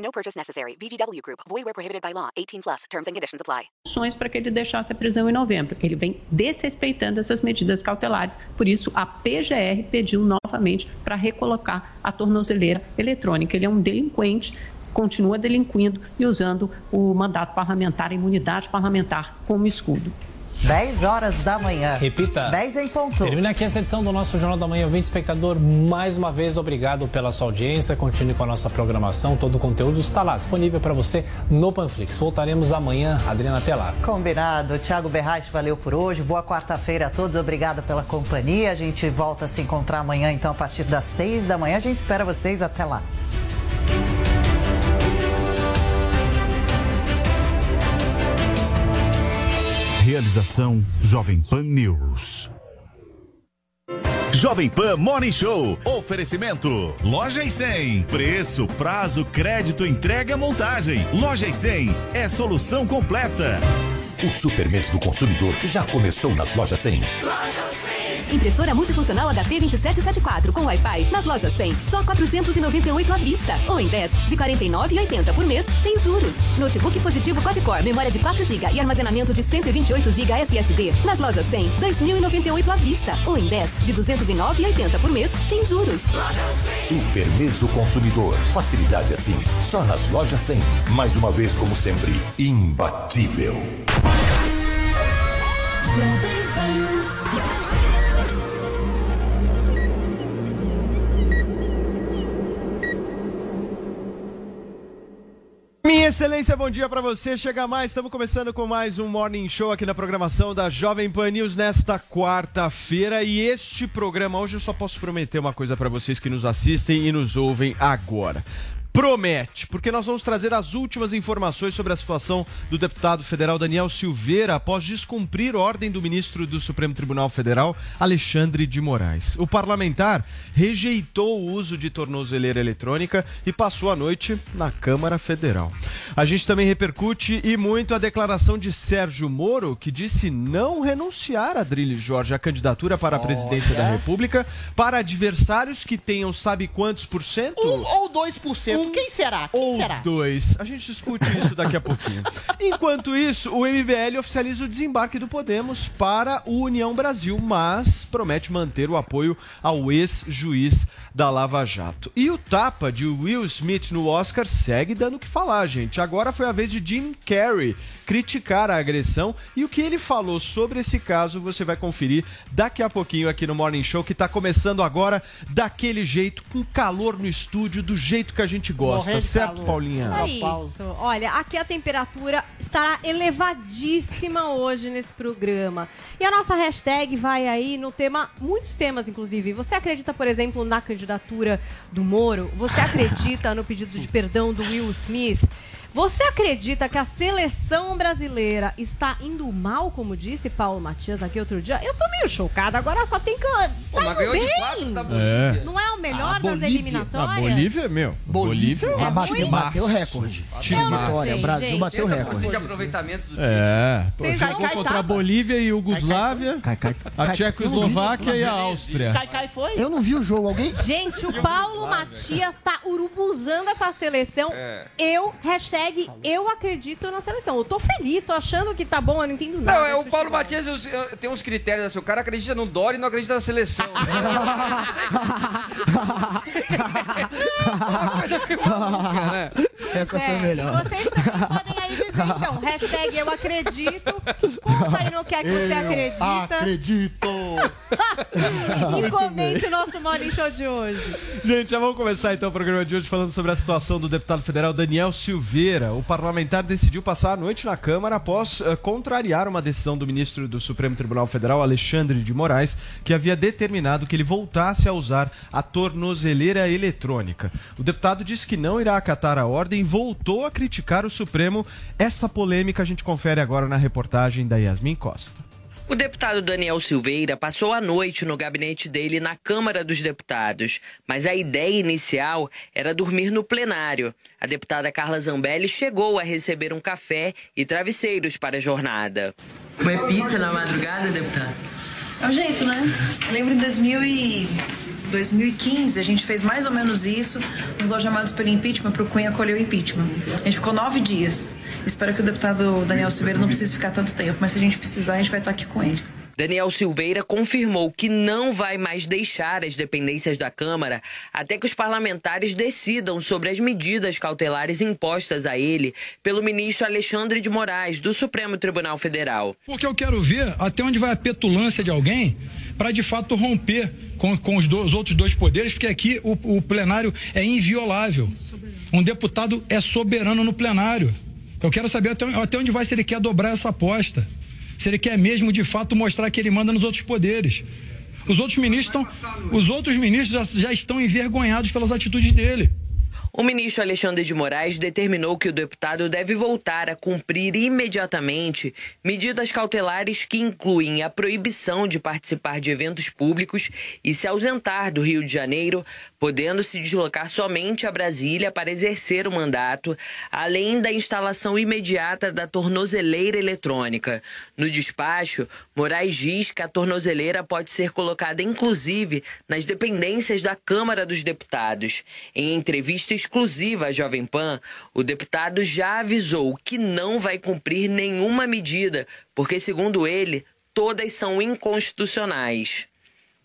No purchase necessary. VGW Group. Void where prohibited by law. 18 plus. Terms and conditions apply. para que ele deixasse a prisão em novembro. Ele vem desrespeitando essas medidas cautelares. Por isso, a PGR pediu novamente para recolocar a tornozeleira eletrônica. Ele é um delinquente continua delinquindo e usando o mandato parlamentar, a imunidade parlamentar como escudo. 10 horas da manhã. Repita. 10 em ponto. Termina aqui essa edição do nosso Jornal da Manhã. Ouvinte espectador, mais uma vez, obrigado pela sua audiência. Continue com a nossa programação. Todo o conteúdo está lá, disponível para você no Panflix. Voltaremos amanhã. Adriana, até lá. Combinado. Tiago Berraes, valeu por hoje. Boa quarta-feira a todos. Obrigada pela companhia. A gente volta a se encontrar amanhã, então, a partir das 6 da manhã. A gente espera vocês. Até lá. Realização Jovem Pan News. Jovem Pan Morning Show. Oferecimento. Loja e 100. Preço, prazo, crédito, entrega, montagem. Loja e 100 é solução completa. O super mês do consumidor já começou nas lojas 100. Loja 100. Impressora multifuncional HT2774 com Wi-Fi nas lojas 100, só 498 à vista. Ou em 10, de 49,80 por mês, sem juros. Notebook positivo quad-core, memória de 4 GB e armazenamento de 128 GB SSD nas lojas 100, 2.098 à vista. Ou em 10, de 209,80 por mês, sem juros. Super mês do consumidor. Facilidade assim, só nas lojas 100. Mais uma vez, como sempre, imbatível. Minha excelência, bom dia para você. Chega mais, estamos começando com mais um Morning Show aqui na programação da Jovem Pan News nesta quarta-feira. E este programa, hoje eu só posso prometer uma coisa para vocês que nos assistem e nos ouvem agora promete, porque nós vamos trazer as últimas informações sobre a situação do deputado federal Daniel Silveira após descumprir ordem do ministro do Supremo Tribunal Federal, Alexandre de Moraes. O parlamentar rejeitou o uso de tornozeleira eletrônica e passou a noite na Câmara Federal. A gente também repercute e muito a declaração de Sérgio Moro, que disse não renunciar a Drilly Jorge à candidatura para a presidência da República para adversários que tenham sabe quantos por cento? Um ou dois por cento um Quem será? Quem ou será? dois. A gente discute isso daqui a pouquinho. Enquanto isso, o MBL oficializa o desembarque do Podemos para o União Brasil, mas promete manter o apoio ao ex-juiz da Lava Jato. E o tapa de Will Smith no Oscar segue dando o que falar, gente. Agora foi a vez de Jim Carrey criticar a agressão e o que ele falou sobre esse caso você vai conferir daqui a pouquinho aqui no Morning Show que está começando agora daquele jeito, com calor no estúdio, do jeito que a gente gosta, certo, calor. Paulinha? É isso. Olha, aqui a temperatura estará elevadíssima hoje nesse programa. E a nossa hashtag vai aí no tema, muitos temas inclusive. Você acredita, por exemplo, na candidatura do Moro? Você acredita no pedido de perdão do Will Smith? Você acredita que a seleção brasileira está indo mal, como disse Paulo Matias aqui outro dia? Eu tô meio chocada, agora só tem que. Tá Pô, mas ganhou bem. de quatro da Bolívia. É. Não é o melhor das Bolívia. eliminatórias? A Bolívia, meu. Bolívia, Bolívia é bateu, bateu recorde. Time vitória, sei, Brasil gente. bateu recorde. de aproveitamento do É. Jogou contra a Bolívia e Iugoslávia, cai, cai, cai, a Tchecoslováquia e a Áustria. Cai, cai foi? Eu não vi o jogo, alguém? Gente, o Paulo Matias tá urubuzando essa seleção. É. Eu, hashtag hashtag eu acredito na seleção. Eu tô feliz, tô achando que tá bom, eu não entendo nada. Não, é o Paulo Matias tem uns critérios assim, o cara acredita no Dória e não acredita na seleção. né? Essa é, foi melhor. vocês também podem aí dizer, então, hashtag eu acredito. Conta aí no que é que você acredita. Acredito! e comente o nosso Morning Show de hoje. Gente, já vamos começar então o programa de hoje falando sobre a situação do deputado federal Daniel Silveira. O parlamentar decidiu passar a noite na Câmara após uh, contrariar uma decisão do ministro do Supremo Tribunal Federal, Alexandre de Moraes, que havia determinado que ele voltasse a usar a tornozeleira eletrônica. O deputado disse que não irá acatar a ordem e voltou a criticar o Supremo. Essa polêmica a gente confere agora na reportagem da Yasmin Costa. O deputado Daniel Silveira passou a noite no gabinete dele na Câmara dos Deputados, mas a ideia inicial era dormir no plenário. A deputada Carla Zambelli chegou a receber um café e travesseiros para a jornada. Foi pizza na madrugada, deputado? É o jeito, né? Eu lembro em 2000 e... 2015, a gente fez mais ou menos isso nos algemados pelo impeachment, para o Cunha colher o impeachment. A gente ficou nove dias. Espero que o deputado Daniel Silveira não precise ficar tanto tempo, mas se a gente precisar, a gente vai estar aqui com ele. Daniel Silveira confirmou que não vai mais deixar as dependências da Câmara até que os parlamentares decidam sobre as medidas cautelares impostas a ele pelo ministro Alexandre de Moraes, do Supremo Tribunal Federal. Porque eu quero ver até onde vai a petulância de alguém para de fato romper com, com os, os, outros dois poderes, porque aqui o, o plenário é inviolável. Um deputado é soberano no plenário. Eu quero saber até, até onde vai se ele quer dobrar essa aposta. Se ele quer mesmo, de fato, mostrar que ele manda nos outros poderes. Os outros ministros os outros ministros já, já estão envergonhados pelas atitudes dele. O ministro Alexandre de Moraes determinou que o deputado deve voltar a cumprir imediatamente medidas cautelares que incluem a proibição de participar de eventos públicos e se ausentar do Rio de Janeiro, podendo se deslocar somente a Brasília para exercer o mandato, além da instalação imediata da tornozeleira eletrônica. No despacho, Moraes diz que a tornozeleira pode ser colocada inclusive nas dependências da Câmara dos Deputados. Em entrevista exclusiva à Jovem Pan, o deputado já avisou que não vai cumprir nenhuma medida, porque, segundo ele, todas são inconstitucionais.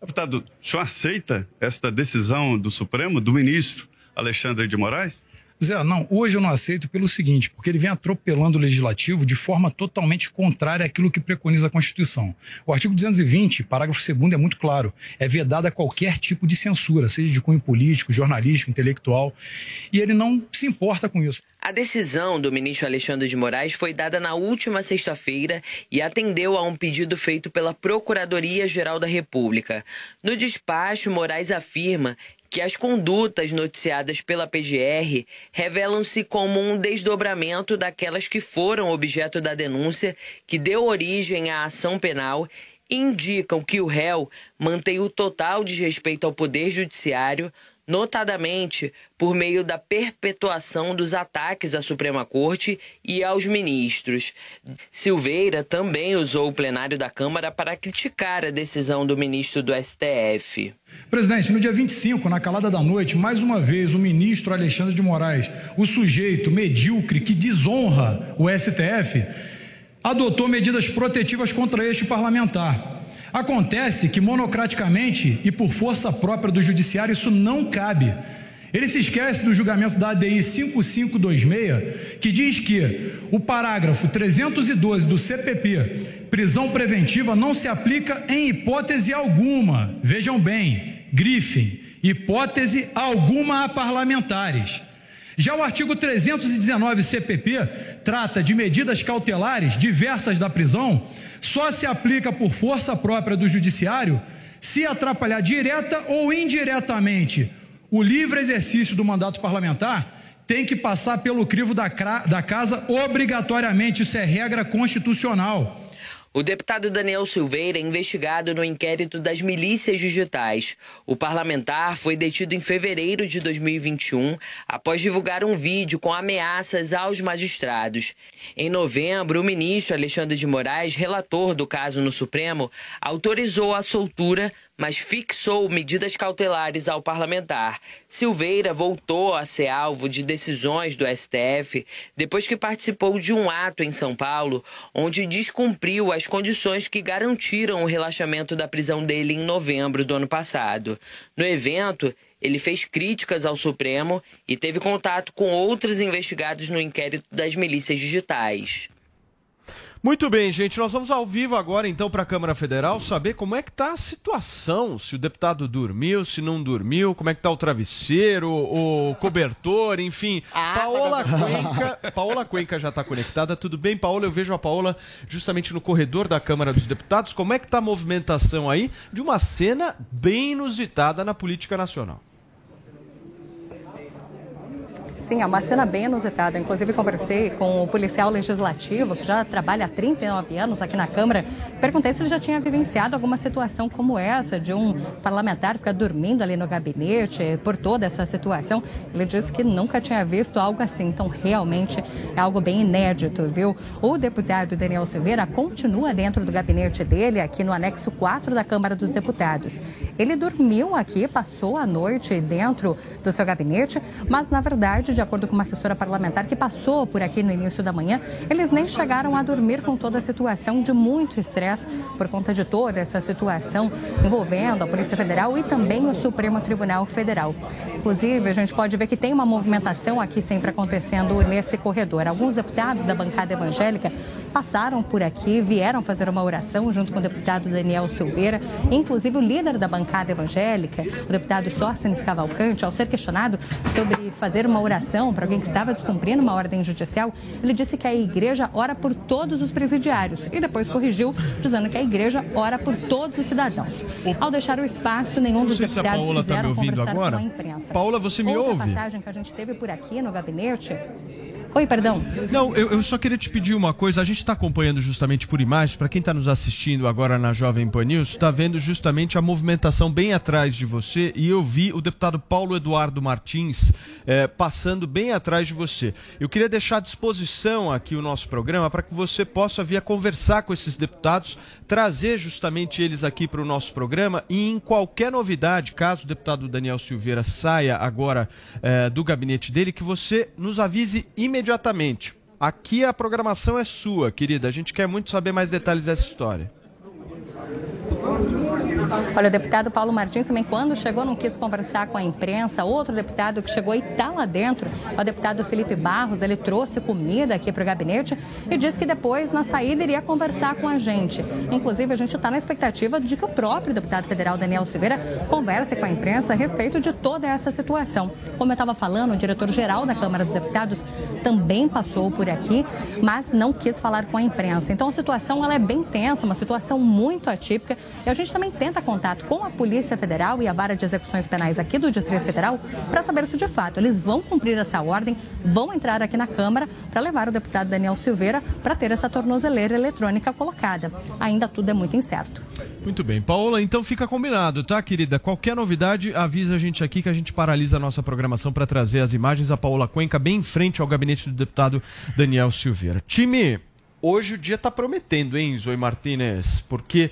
Deputado, o senhor aceita esta decisão do Supremo, do ministro Alexandre de Moraes? Zé, não, hoje eu não aceito pelo seguinte, porque ele vem atropelando o legislativo de forma totalmente contrária àquilo que preconiza a Constituição. O artigo 220, parágrafo 2 é muito claro. É vedada qualquer tipo de censura, seja de cunho político, jornalístico, intelectual. E ele não se importa com isso. A decisão do ministro Alexandre de Moraes foi dada na última sexta-feira e atendeu a um pedido feito pela Procuradoria-Geral da República. No despacho, Moraes afirma que as condutas noticiadas pela PGR revelam-se como um desdobramento daquelas que foram objeto da denúncia que deu origem à ação penal e indicam que o réu mantém o total desrespeito ao Poder Judiciário, notadamente por meio da perpetuação dos ataques à Suprema Corte e aos ministros. Silveira também usou o plenário da Câmara para criticar a decisão do ministro do STF. Presidente, no dia 25, na calada da noite, mais uma vez o ministro Alexandre de Moraes, o sujeito medíocre que desonra o STF, adotou medidas protetivas contra este parlamentar. Acontece que monocraticamente e por força própria do judiciário isso não cabe. Ele se esquece do julgamento da ADI 5526, que diz que o parágrafo 312 do CPP, prisão preventiva, não se aplica em hipótese alguma. Vejam bem, grifem, hipótese alguma a parlamentares. Já o artigo 319 CPP trata de medidas cautelares diversas da prisão, só se aplica por força própria do judiciário se atrapalhar direta ou indiretamente o livre exercício do mandato parlamentar, tem que passar pelo crivo da, da casa obrigatoriamente, isso é regra constitucional. O deputado Daniel Silveira é investigado no inquérito das milícias digitais. O parlamentar foi detido em fevereiro de 2021 após divulgar um vídeo com ameaças aos magistrados. Em novembro, o ministro Alexandre de Moraes, relator do caso no Supremo, autorizou a soltura mas fixou medidas cautelares ao parlamentar. Silveira voltou a ser alvo de decisões do STF depois que participou de um ato em São Paulo, onde descumpriu as condições que garantiram o relaxamento da prisão dele em novembro do ano passado. No evento, ele fez críticas ao Supremo e teve contato com outros investigados no inquérito das milícias digitais. Muito bem, gente. Nós vamos ao vivo agora, então, para a Câmara Federal saber como é que está a situação. Se o deputado dormiu, se não dormiu, como é que está o travesseiro, o cobertor, enfim. Ah, Paola Cuenca, Paola Cuenca já está conectada. Tudo bem, Paola? Eu vejo a Paola justamente no corredor da Câmara dos Deputados. Como é que está a movimentação aí de uma cena bem inusitada na política nacional? Sim, é uma cena bem inusitada. Inclusive, conversei com o policial legislativo, que já trabalha há 39 anos aqui na Câmara. Perguntei se ele já tinha vivenciado alguma situação como essa, de um parlamentar ficar dormindo ali no gabinete, por toda essa situação. Ele disse que nunca tinha visto algo assim. Então, realmente é algo bem inédito, viu? O deputado Daniel Silveira continua dentro do gabinete dele, aqui no anexo 4 da Câmara dos Deputados. Ele dormiu aqui, passou a noite dentro do seu gabinete, mas, na verdade, de acordo com uma assessora parlamentar que passou por aqui no início da manhã, eles nem chegaram a dormir com toda a situação de muito estresse por conta de toda essa situação envolvendo a Polícia Federal e também o Supremo Tribunal Federal. Inclusive, a gente pode ver que tem uma movimentação aqui sempre acontecendo nesse corredor. Alguns deputados da bancada evangélica passaram por aqui, vieram fazer uma oração junto com o deputado Daniel Silveira, inclusive o líder da bancada evangélica, o deputado Sóstenes Cavalcante, ao ser questionado sobre fazer uma oração para alguém que estava descumprindo uma ordem judicial, ele disse que a igreja ora por todos os presidiários e depois corrigiu, dizendo que a igreja ora por todos os cidadãos. Ao deixar o espaço, nenhum dos deputados tá quiseram ouvindo conversar agora. com a imprensa. Paola, você me Outra ouve? passagem que a gente teve por aqui no gabinete Oi, perdão. Não, eu, eu só queria te pedir uma coisa. A gente está acompanhando justamente por imagens. Para quem está nos assistindo agora na Jovem Pan News, está vendo justamente a movimentação bem atrás de você. E eu vi o deputado Paulo Eduardo Martins eh, passando bem atrás de você. Eu queria deixar à disposição aqui o nosso programa para que você possa vir conversar com esses deputados, trazer justamente eles aqui para o nosso programa e em qualquer novidade, caso o deputado Daniel Silveira saia agora eh, do gabinete dele, que você nos avise imediatamente. Aqui a programação é sua, querida. A gente quer muito saber mais detalhes dessa história. Olha, o deputado Paulo Martins também, quando chegou, não quis conversar com a imprensa. Outro deputado que chegou e está lá dentro é o deputado Felipe Barros. Ele trouxe comida aqui para o gabinete e disse que depois, na saída, iria conversar com a gente. Inclusive, a gente está na expectativa de que o próprio deputado federal Daniel Silveira converse com a imprensa a respeito de toda essa situação. Como eu estava falando, o diretor-geral da Câmara dos Deputados também passou por aqui, mas não quis falar com a imprensa. Então, a situação ela é bem tensa, uma situação muito atípica. E a gente também tenta contato com a Polícia Federal e a Vara de Execuções Penais aqui do Distrito Federal para saber se de fato eles vão cumprir essa ordem, vão entrar aqui na Câmara para levar o deputado Daniel Silveira para ter essa tornozeleira eletrônica colocada. Ainda tudo é muito incerto. Muito bem. Paola, então fica combinado, tá, querida? Qualquer novidade, avisa a gente aqui que a gente paralisa a nossa programação para trazer as imagens da Paola Cuenca bem em frente ao gabinete do deputado Daniel Silveira. Time, hoje o dia tá prometendo, hein, Zoe Martinez? Porque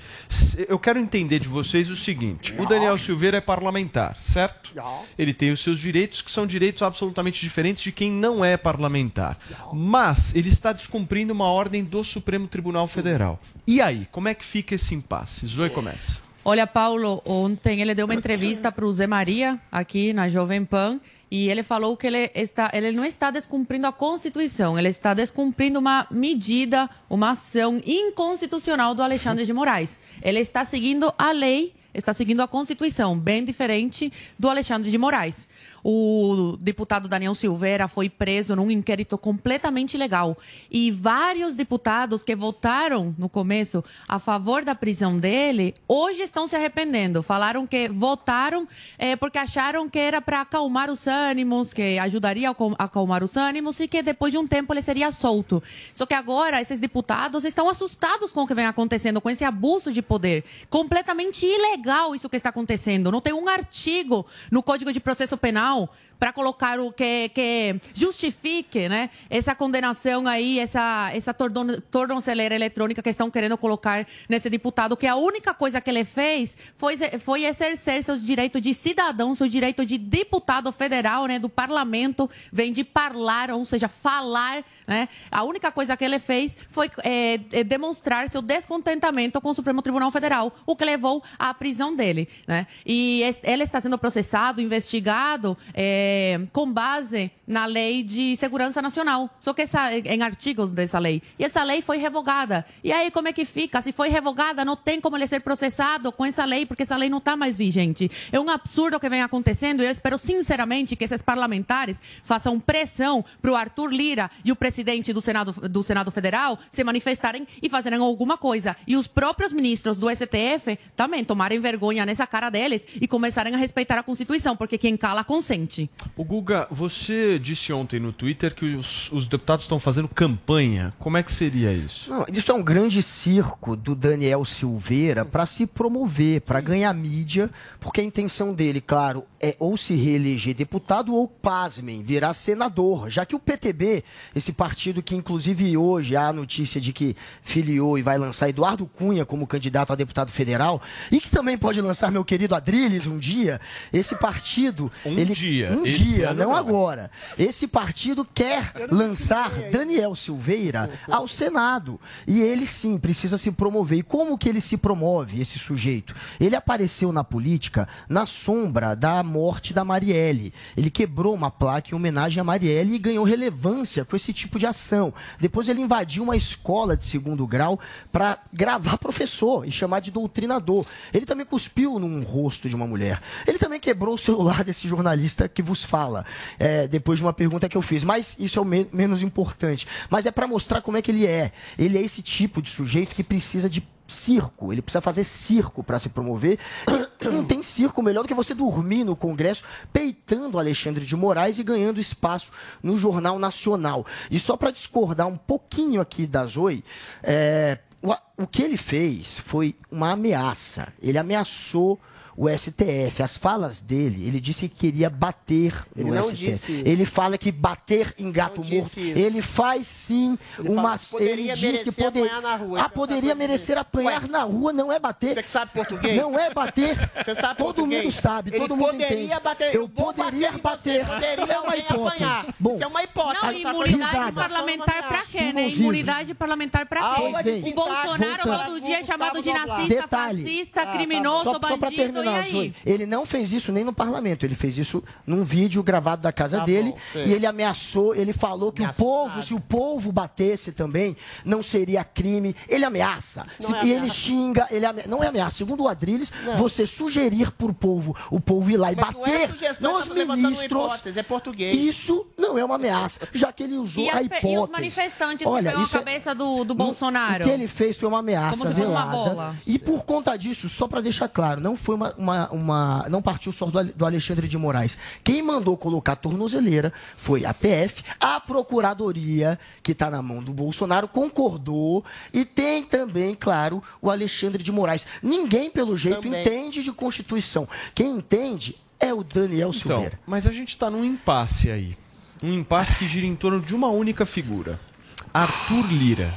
eu quero entender de vocês o seguinte: o Daniel Silveira é parlamentar, certo? Ele tem os seus direitos, que são direitos absolutamente diferentes de quem não é parlamentar. Mas ele está descumprindo uma ordem do Supremo Tribunal Federal. E aí, como é que fica esse impasse? Zoe começa. Olha, Paulo, ontem ele deu uma entrevista para o Zé Maria, aqui na Jovem Pan, e ele falou que ele, está, ele não está descumprindo a Constituição, ele está descumprindo uma medida, uma ação inconstitucional do Alexandre de Moraes. Ele está seguindo a lei, está seguindo a Constituição, bem diferente do Alexandre de Moraes. O deputado Daniel Silveira foi preso num inquérito completamente ilegal. E vários deputados que votaram no começo a favor da prisão dele, hoje estão se arrependendo. Falaram que votaram eh, porque acharam que era para acalmar os ânimos, que ajudaria a acalm- acalmar os ânimos e que depois de um tempo ele seria solto. Só que agora esses deputados estão assustados com o que vem acontecendo, com esse abuso de poder. Completamente ilegal isso que está acontecendo. Não tem um artigo no Código de Processo Penal final para colocar o que, que justifique né, essa condenação aí, essa, essa torno- tornozeleira eletrônica que estão querendo colocar nesse deputado, que a única coisa que ele fez foi, foi exercer seu direito de cidadão, seu direito de deputado federal, né, do parlamento, vem de falar, ou seja, falar, né? A única coisa que ele fez foi é, demonstrar seu descontentamento com o Supremo Tribunal Federal, o que levou à prisão dele, né? E ele está sendo processado, investigado, é, é, com base na lei de segurança nacional, só que essa, em artigos dessa lei. E essa lei foi revogada. E aí como é que fica? Se foi revogada, não tem como ele ser processado com essa lei, porque essa lei não está mais vigente. É um absurdo o que vem acontecendo e eu espero sinceramente que esses parlamentares façam pressão para o Arthur Lira e o presidente do Senado, do Senado Federal se manifestarem e fazerem alguma coisa. E os próprios ministros do STF também tomarem vergonha nessa cara deles e começarem a respeitar a Constituição, porque quem cala consente. O Guga, você disse ontem no Twitter que os, os deputados estão fazendo campanha. Como é que seria isso? Não, isso é um grande circo do Daniel Silveira para se promover, para ganhar mídia, porque a intenção dele, claro, é ou se reeleger deputado ou, pasmem, virar senador. Já que o PTB, esse partido que inclusive hoje há a notícia de que filiou e vai lançar Eduardo Cunha como candidato a deputado federal, e que também pode lançar meu querido Adriles um dia, esse partido. Um ele, dia. Um Esse dia, não não. agora. Esse partido quer lançar Daniel Silveira ao Senado. E ele sim precisa se promover. E como que ele se promove, esse sujeito? Ele apareceu na política na sombra da morte da Marielle. Ele quebrou uma placa em homenagem a Marielle e ganhou relevância com esse tipo de ação. Depois ele invadiu uma escola de segundo grau para gravar professor e chamar de doutrinador. Ele também cuspiu num rosto de uma mulher. Ele também quebrou o celular desse jornalista que fala, é, depois de uma pergunta que eu fiz. Mas isso é o me- menos importante. Mas é para mostrar como é que ele é. Ele é esse tipo de sujeito que precisa de circo, ele precisa fazer circo para se promover. Não tem circo melhor do que você dormir no Congresso peitando Alexandre de Moraes e ganhando espaço no Jornal Nacional. E só para discordar um pouquinho aqui da Zoe, é, o, o que ele fez foi uma ameaça. Ele ameaçou o STF. As falas dele, ele disse que queria bater Ele no não STF. disse isso. Ele fala que bater em gato Não morto. Ele faz sim Ele uma. ele diz que poder, apanhar na rua. Ah, poderia merecer apanhar na rua, não é bater. Você que sabe português? Não é bater. Você sabe todo português? mundo sabe, Ele todo mundo poderia entende. bater. Eu poderia bater. Poderia é uma hipótese. apanhar. Bom, Isso é uma hipótese. Não, Essa imunidade coisa- parlamentar pra quê, né? Imunidade parlamentar pra quê? O Bolsonaro todo dia é chamado de nazista, fascista, criminoso, só, só pra bandido, Zoe, ele não fez isso nem no parlamento, ele fez isso num vídeo gravado da casa Tá dele bom, e ele ameaçou, ele falou que o povo, se o povo batesse também, não seria crime. Ele ameaça. Não Se- é e ele ameaça. xinga, ele não é ameaça. Segundo o Adriles, Não. você sugerir pro povo, o povo ir lá e Mas não é bater nos uma ministros. é português. Isso não é uma ameaça, já que ele usou E, a pe- hipótese. e os manifestantes Olha, que pegam a isso é- cabeça do, do o- Bolsonaro? O que ele fez foi uma ameaça Como se fosse uma velada. bola. E por conta disso, só para deixar claro, não foi uma, uma, uma- não partiu só do, do Alexandre de Moraes. Quem mandou colocar a tornozeleira foi a PF, a Procuradoria, que está na mão do Bolsonaro, concordou e tem também, claro, o Alexandre de Moraes. Ninguém, pelo jeito, Também. entende de Constituição. Quem entende é o Daniel Então, Silveira. mas a gente está num impasse aí. Um impasse que gira em torno de uma única figura. Arthur Lira.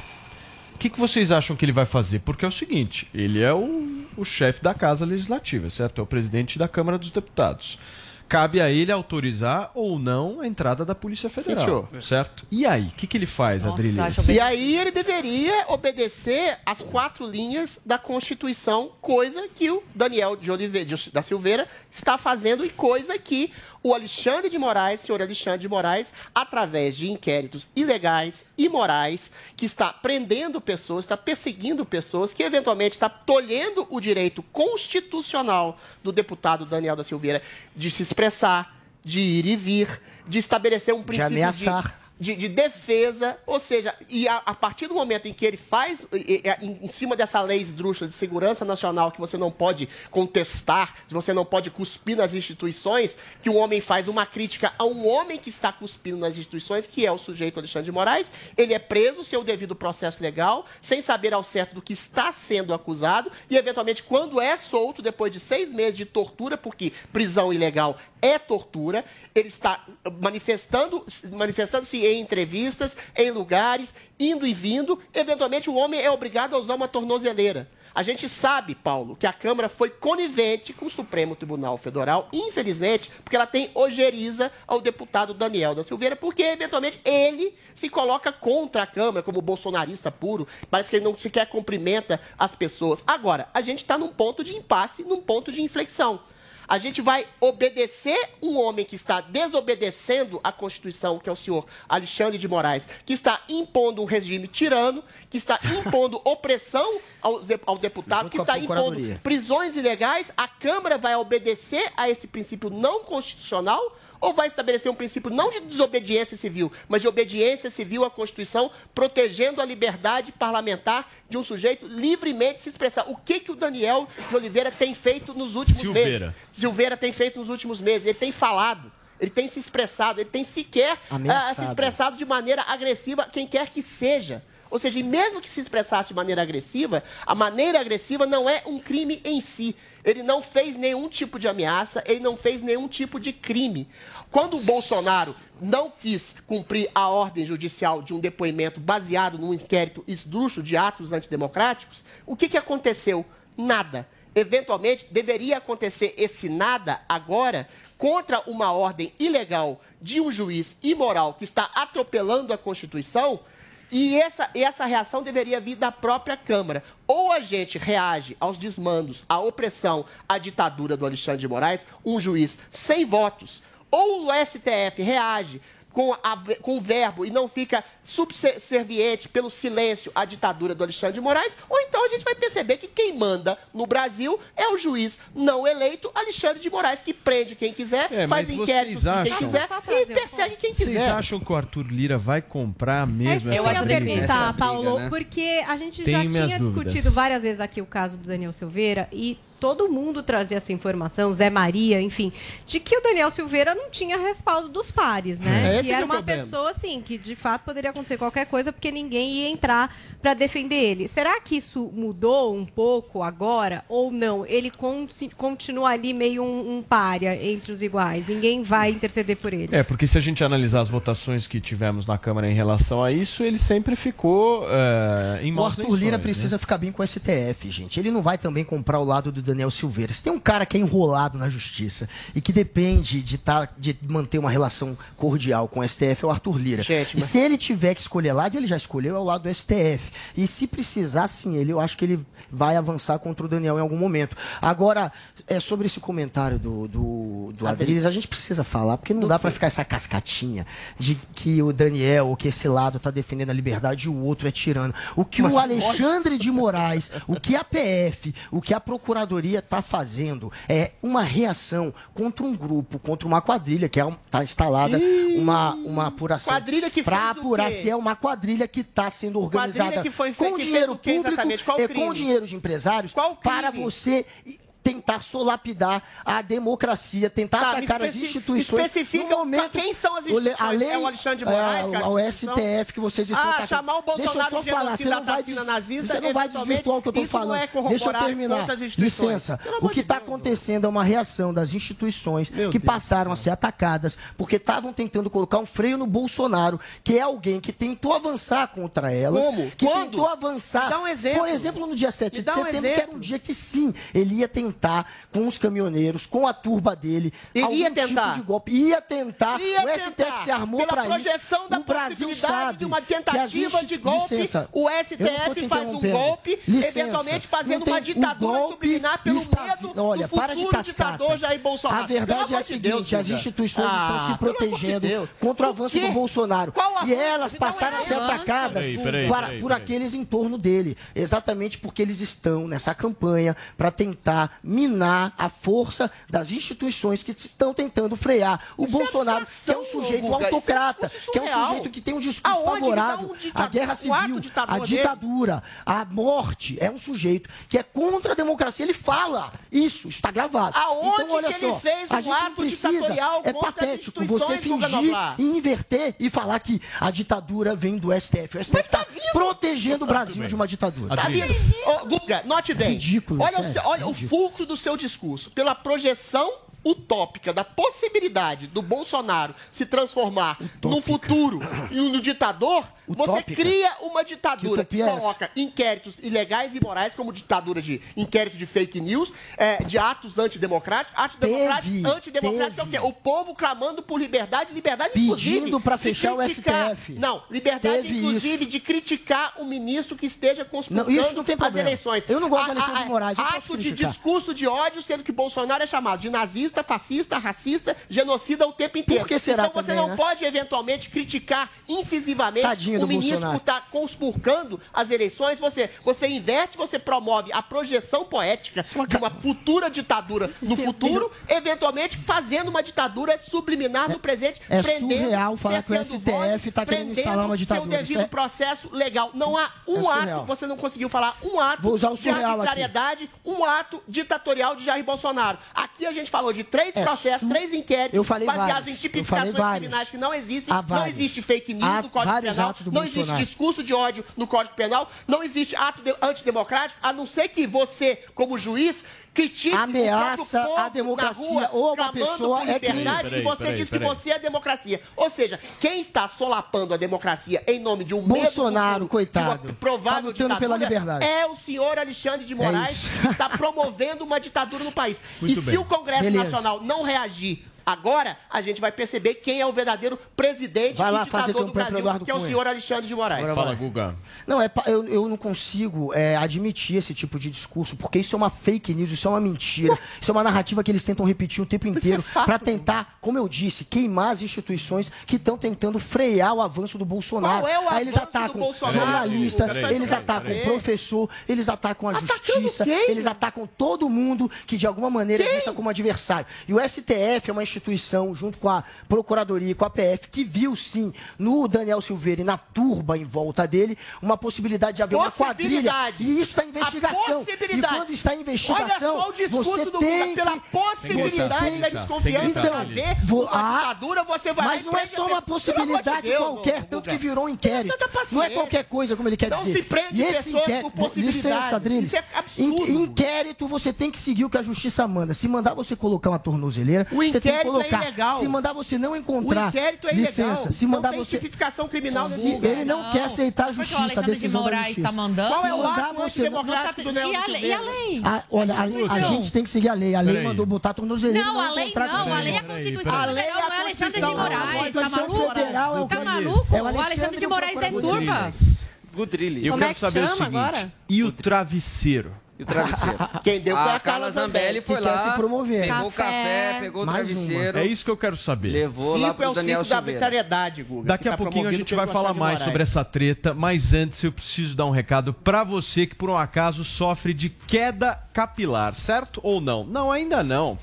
O que, que vocês acham que ele vai fazer? Porque é o seguinte, ele é o, o chefe da Casa Legislativa, certo? É o presidente da Câmara dos Deputados. Cabe a ele autorizar ou não a entrada da Polícia Federal, senhor. certo? E aí, o que, que ele faz, Adriles? E aí ele deveria obedecer às quatro linhas da Constituição, coisa que o Daniel de Oliveira, da Silveira está fazendo e coisa que o Alexandre de Moraes, senhor Alexandre de Moraes, através de inquéritos ilegais, imorais, que está prendendo pessoas, está perseguindo pessoas, que eventualmente está tolhendo o direito constitucional do deputado Daniel da Silveira de se expressar, de ir e vir, de estabelecer um princípio ameaçar. De, de defesa, ou seja, e a, a partir do momento em que ele faz, e- e- em, em cima dessa lei esdrúxula de segurança nacional, que você não pode contestar, que você não pode cuspir nas instituições, que um homem faz uma crítica a um homem que está cuspindo nas instituições, que é o sujeito Alexandre de Moraes, ele é preso sem o devido processo legal, sem saber ao certo do que está sendo acusado, e eventualmente, quando é solto, depois de seis meses de tortura, porque prisão ilegal é tortura, ele está manifestando, manifestando-se em entrevistas, em lugares, indo e vindo. Eventualmente, o homem é obrigado a usar uma tornozeleira. A gente sabe, Paulo, que a Câmara foi conivente com o Supremo Tribunal Federal, infelizmente, porque ela tem ojeriza ao deputado Daniel da Silveira, porque eventualmente ele se coloca contra a Câmara como bolsonarista puro. Parece que ele não sequer cumprimenta as pessoas. Agora, a gente está num ponto de impasse, num ponto de inflexão. A gente vai obedecer um homem que está desobedecendo a Constituição, que é o senhor Alexandre de Moraes, que está impondo um regime tirano, que está impondo opressão ao, ao deputado, que está impondo prisões ilegais. A Câmara vai obedecer a esse princípio não constitucional ou vai estabelecer um princípio não de desobediência civil, mas de obediência civil à Constituição, protegendo a liberdade parlamentar de um sujeito livremente se expressar? O que, que o Daniel de Oliveira tem feito nos últimos Silveira. meses? Silveira tem feito nos últimos meses. Ele tem falado. Ele tem se expressado, ele tem sequer Ameaçado. se expressado de maneira agressiva, quem quer que seja. Ou seja, mesmo que se expressasse de maneira agressiva, a maneira agressiva não é um crime em si. Ele não fez nenhum tipo de ameaça, ele não fez nenhum tipo de crime. Quando o Bolsonaro não quis cumprir a ordem judicial de um depoimento baseado num inquérito esdrúxulo de atos antidemocráticos, o que, que aconteceu? Nada. Eventualmente, deveria acontecer esse nada agora contra uma ordem ilegal de um juiz imoral que está atropelando a Constituição. E essa, e essa reação deveria vir da própria Câmara. Ou a gente reage aos desmandos, à opressão, à ditadura do Alexandre de Moraes, um juiz sem votos, ou o STF reage com, a, com o verbo e não fica subserviente pelo silêncio à ditadura do Alexandre de Moraes, ou então a gente vai perceber que quem manda no Brasil é o juiz não eleito Alexandre de Moraes, que prende quem quiser, É, faz inquéritos vocês de quem acham- quiser e persegue quem Vocês quiser. acham que o Arthur Lira vai comprar mesmo Eu essa ia briga? perguntar, Essa briga, Paulo, né? porque a gente Tenho já tinha dúvidas. discutido várias vezes aqui o caso do Daniel Silveira e todo mundo trazia essa informação, Zé Maria, enfim, de que o Daniel Silveira não tinha respaldo dos pares, né? É, que é era uma problema. pessoa, assim, que de fato poderia acontecer qualquer coisa porque ninguém ia entrar para defender ele. Será que isso mudou um pouco agora ou não? Ele con- continua ali meio um, um párea entre os iguais, ninguém vai interceder por ele. É, porque se a gente analisar as votações que tivemos na Câmara em relação a isso, ele sempre ficou é, em O Arthur Lira né? precisa ficar bem com o STF, gente. Ele não vai também comprar o lado do Daniel Silveira. Se tem um cara que é enrolado na justiça e que depende de, tá, de manter uma relação cordial com o STF, é o Arthur Lira. Gente, e mas- se ele tiver que escolher lado, ele já escolheu, é o lado do STF. E se precisar, sim, ele, eu acho que ele vai avançar contra o Daniel em algum momento. Agora, é, sobre esse comentário do, do, do Adriles, a gente precisa falar, porque não dá pra ficar essa cascatinha de que o Daniel, ou que esse lado tá defendendo a liberdade e o outro é tirano. O que Mas o pode. Alexandre de Moraes, o que a PF, o que a Procuradoria está fazendo é uma reação contra um grupo, contra uma quadrilha que está instalada uma, uma apuração. Quadrilha que Para apurar se é uma quadrilha que está sendo organizada foi com dinheiro público crime? com dinheiro de empresários para você tentar solapidar a democracia, tentar Tá, atacar as instituições. especifica no momento, quem são as instituições? A lei, É o Alexandre de Moraes, é, que é o? STF que vocês estão Ah, atacando. chamar o Deixa eu Bolsonaro só de falar, você não vai, des- nazista, você não vai desvirtuar o que eu estou falando. é Deixa eu terminar. Licença. O que está acontecendo é uma reação das instituições que passaram a ser atacadas porque estavam tentando colocar um freio no Bolsonaro, que é alguém que tentou avançar contra elas. Como? Que Quando? tentou avançar. Dá um exemplo. Por exemplo, no dia 7 Me de um setembro, que era um dia que sim, ele ia tentar com os caminhoneiros, com a turba dele, Ele algum ia tentar. tipo de golpe. Ia tentar. Ia o STF tentar. se armou Pela para isso. projeção da o Brasil possibilidade sabe de uma tentativa de golpe, Licença, o STF faz um golpe, Licença, eventualmente fazendo uma ditadura subliminar pelo está- medo Olha, do para de cascata. ditador Jair Bolsonaro. A verdade Pelo é a de seguinte, Deus, as instituições Ah, estão se de protegendo Deus. contra o avanço do Bolsonaro. Qual E elas passaram a ser atacadas por aqueles em torno dele. Exatamente porque eles estão nessa campanha para tentar minar a força das instituições que estão tentando frear o Bolsonaro, que é um sujeito Guga, isso é um autocrata, que é um sujeito que tem um discurso Aonde favorável um à guerra um civil, à ditadura, à morte. É um sujeito que é contra a democracia. Ele fala isso, está gravado. Aonde então, olha que ele só, fez a um gente ato precisa, é patético você fingir e inverter e falar que a ditadura vem do STF. O STF está protegendo o Brasil de uma ditadura. Tá vindo. Ô, Guga, note bem. Ridículo, olha, o sério, olha o ridículo. Fulcro do seu discurso. Pela projeção utópica da possibilidade do Bolsonaro se transformar no futuro e no ditador, Você Utópica. cria uma ditadura que, Que é coloca inquéritos ilegais e imorais, como ditadura de inquérito de fake news, é, de atos antidemocráticos. Atos democráticos, Teve, antidemocráticos é o quê? O povo clamando por liberdade, liberdade Pedindo inclusive, de fechar o STF. Não, liberdade Teve inclusive de criticar o ministro que esteja conspurcando Não, isso não tem as problema. eleições. Eu não gosto A- a- de Moraes, Ato de discurso de ódio, sendo que Bolsonaro é chamado de nazista, fascista, racista, genocida o tempo inteiro. Por que será então você também, não né? pode eventualmente criticar incisivamente Tadinho o ministro por estar conspurcando as eleições. Você, você inverte, você promove a projeção poética de uma futura ditadura no futuro, eventualmente fazendo uma ditadura subliminar no presente, é surreal falar que o STF tá querendo instalar uma seu ditadura. devido Isso é- processo legal. Não há um É ato, você não conseguiu falar um ato Vou usar o de surreal aqui. arbitrariedade, um ato ditatorial de Jair Bolsonaro. Aqui a gente falou de três É processos, su- três inquéritos Eu falei baseados vários. em tipificações criminais que não existem. Não existe fake news Há no Código Penal. Não existe discurso de ódio no Código Penal. Não existe ato de- antidemocrático, a não ser que você, como juiz, critique Ameaça o próprio povo a democracia ou a uma pessoa por é liberdade e você Peraí, diz que você é democracia. Ou seja, quem está solapando a democracia em nome de um medo Bolsonaro, uma coitado, provável tá lutando pela ditadura, liberdade. É o senhor Alexandre de Moraes isso. que está promovendo uma ditadura no país. Muito e se bem. o Congresso Beleza. Nacional não reagir agora, a gente vai perceber quem é o verdadeiro presidente Vai lá e fazer ditador do Brasil, Eduardo que é o senhor Alexandre de Moraes. Fala, Guga. Não, é, eu, eu não consigo é, admitir esse tipo de discurso, porque isso é uma fake news, isso é uma mentira, isso é uma narrativa que eles tentam repetir o tempo inteiro para tentar, como eu disse, queimar as instituições que estão tentando frear o avanço do Bolsonaro. Qual é o Aí eles atacam Bolsonaro? jornalista, Peraí, eles peraí, atacam peraí. professor, eles atacam a justiça, eles atacam todo mundo que de alguma maneira exista como adversário. E o STF é uma instituição, junto com a Procuradoria e com a PF, que viu sim no Daniel Silveira e na turba em volta dele uma possibilidade de haver uma quadrilha. E isso está em investigação. E quando está em investigação, Olha só o discurso você do tem Lula, pela possibilidade da desconfiança Então, haver vou- uma ah, ditadura, você vai Mas não é só uma possibilidade qualquer, tanto que virou um inquérito. Ter Não é qualquer coisa, como ele quer Não dizer. se prende e esse pessoas inquérito, por possibilidade. licença. Isso é absurdo. In- Inquérito, você tem que seguir o que a justiça manda. Se mandar você colocar uma tornozeleira, O você tem que inquérito é colocar. ilegal. Se mandar você não encontrar, O inquérito é licença. ilegal. Se mandar não tem você tipificação criminal Se lugar. ele não, quer aceitar a justiça, a Alexandre de da Moraes justiça. tá mandando. Qual é o mandar ato você antidemocrático do E a lei? E a lei? Olha, a, a gente tem que seguir a lei. A lei Peraí. mandou botar tornozeleira. Não, a lei encontrar não, com a lei é a Constituição A lei é não é a Alexandre de. Moraes, tá maluco? Federal é o Tá maluco? É o Alexandre de Moraes é Procurador. turba. Gudrilli. Eu Como quero é que saber o chama seguinte: agora? e o travesseiro? E o travesseiro. Quem deu foi a a Carla Zambelli foi que quer lá, se promover. pegou o Café. café, pegou o Mais uma. travesseiro, É isso que eu quero saber. levou lá Cinco é pro o Daniel ciclo da Silveira. arbitrariedade, Guga. Daqui que a tá pouquinho a gente vai falar mais Moraes. sobre essa treta, mas antes eu preciso dar um recado pra você que por um acaso sofre de queda capilar, certo ou não? Não, ainda não.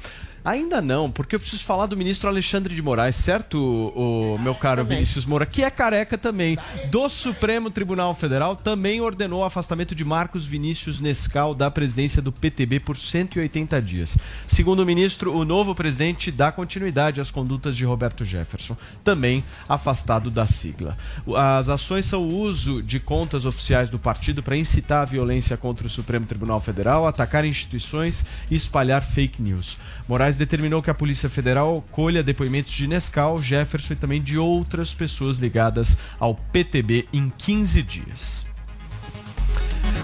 Ainda não, porque eu preciso falar do ministro Alexandre de Moraes, certo, o, meu caro Também. Vinícius Moura, que é careca também, do Supremo Tribunal Federal, também ordenou o afastamento de Marcos Vinícius Nescau da presidência do PTB por 180 dias. Segundo o ministro, o novo presidente dá continuidade às condutas de Roberto Jefferson, também afastado da sigla. As ações são o uso de contas oficiais do partido para incitar a violência contra o Supremo Tribunal Federal, atacar instituições e espalhar fake news. Moraes determinou que a Polícia Federal colha depoimentos de Nescau, Jefferson e também de outras pessoas ligadas ao PTB em 15 dias.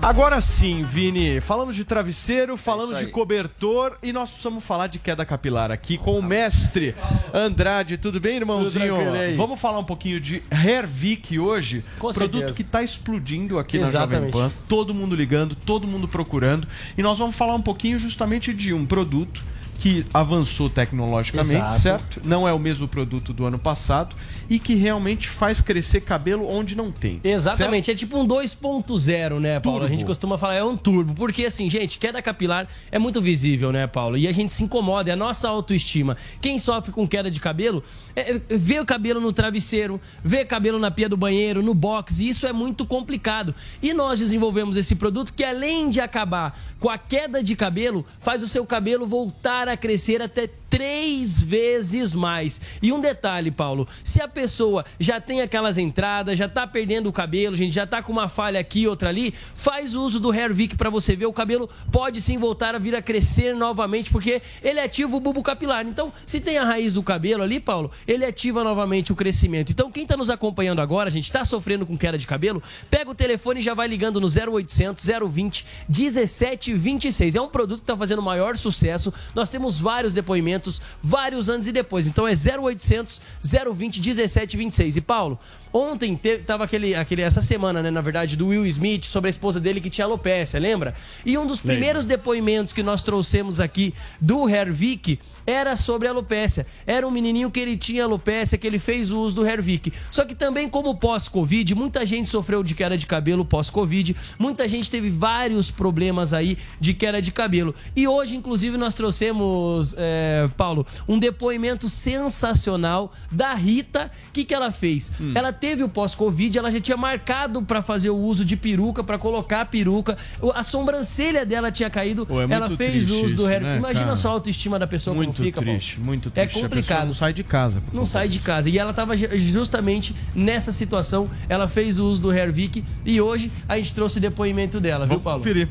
Agora sim, Vini, falamos de travesseiro, falamos aí. de cobertor e nós precisamos falar de queda capilar aqui com o mestre Andrade. Tudo bem, irmãozinho? aí? Vamos falar um pouquinho de Hervik hoje, Com produto certeza. que está explodindo aqui na Jovem Exatamente. Pan. Todo mundo ligando, todo mundo procurando. E nós vamos falar um pouquinho justamente de um produto que avançou tecnologicamente, Exato. certo? Não é o mesmo produto do ano passado e que realmente faz crescer cabelo onde não tem. Exatamente, é tipo um 2.0, né, Paulo? Turbo. A gente costuma falar é um turbo, porque assim, gente, queda capilar é muito visível, né, Paulo? E a gente se incomoda, é a nossa autoestima. Quem sofre com queda de cabelo, é, é, vê o cabelo no travesseiro, vê cabelo na pia do banheiro, no box, e isso é muito complicado. E nós desenvolvemos esse produto que além de acabar com a queda de cabelo, faz o seu cabelo voltar a crescer até três vezes mais. E um detalhe, Paulo, se a pessoa já tem aquelas entradas, já tá perdendo o cabelo, gente, já tá com uma falha aqui, outra ali, faz uso do Hairvic para você ver, o cabelo pode sim voltar a vir a crescer novamente, porque ele ativa o bulbo capilar. Então, se tem a raiz do cabelo ali, Paulo, ele ativa novamente o crescimento. Então, quem tá nos acompanhando agora, a gente tá sofrendo com queda de cabelo, pega o telefone e já vai ligando no 0800 020 1726. É um produto que tá fazendo maior sucesso. Nós temos vários depoimentos, vários anos e depois. Então é 0800 020 1726. E Paulo, ontem teve, tava aquele, aquele, essa semana, né, na verdade, do Will Smith sobre a esposa dele que tinha alopecia, lembra? E um dos primeiros depoimentos que nós trouxemos aqui do Hervik era sobre a alopecia. Era um menininho que ele tinha alopecia, que ele fez o uso do Hervik. Só que também como pós-Covid, muita gente sofreu de queda de cabelo pós-Covid, muita gente teve vários problemas aí de queda de cabelo. E hoje, inclusive, nós trouxemos, é, Paulo, um depoimento sensacional da Rita. O que, que ela fez? Ela teve o pós-Covid, ela já tinha marcado para fazer o uso de peruca, para colocar a peruca. O- A sobrancelha dela tinha caído, Pô, é ela fez uso do isso, Hair. né, Imagina cara? só a autoestima da pessoa Muito como fica, triste, Paulo. muito É triste. A pessoa complicado. não sai de casa. Não sai de casa. E ela estava justamente nessa situação. Ela fez o uso do Hervik e hoje a gente trouxe o depoimento dela, viu, Paulo? Conferir.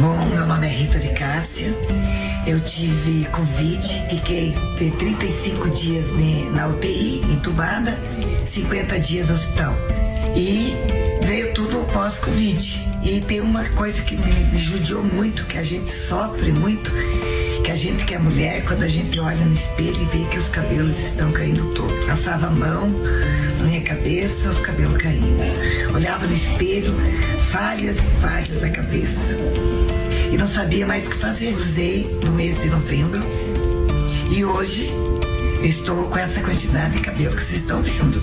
Bom, meu nome é Rita de Cássia. Eu tive Covid, fiquei de 35 dias na UTI, entubada, 50 dias no hospital. E veio tudo pós-Covid. E tem uma coisa que me, judiou muito, que a gente sofre muito, que a gente que é mulher, quando a gente olha no espelho e vê que os cabelos estão caindo todos. Passava a mão na minha cabeça, os cabelos caindo. Olhava no espelho, falhas e falhas da cabeça e não sabia mais o que fazer. Usei no mês de novembro e hoje estou com essa quantidade de cabelo que vocês estão vendo.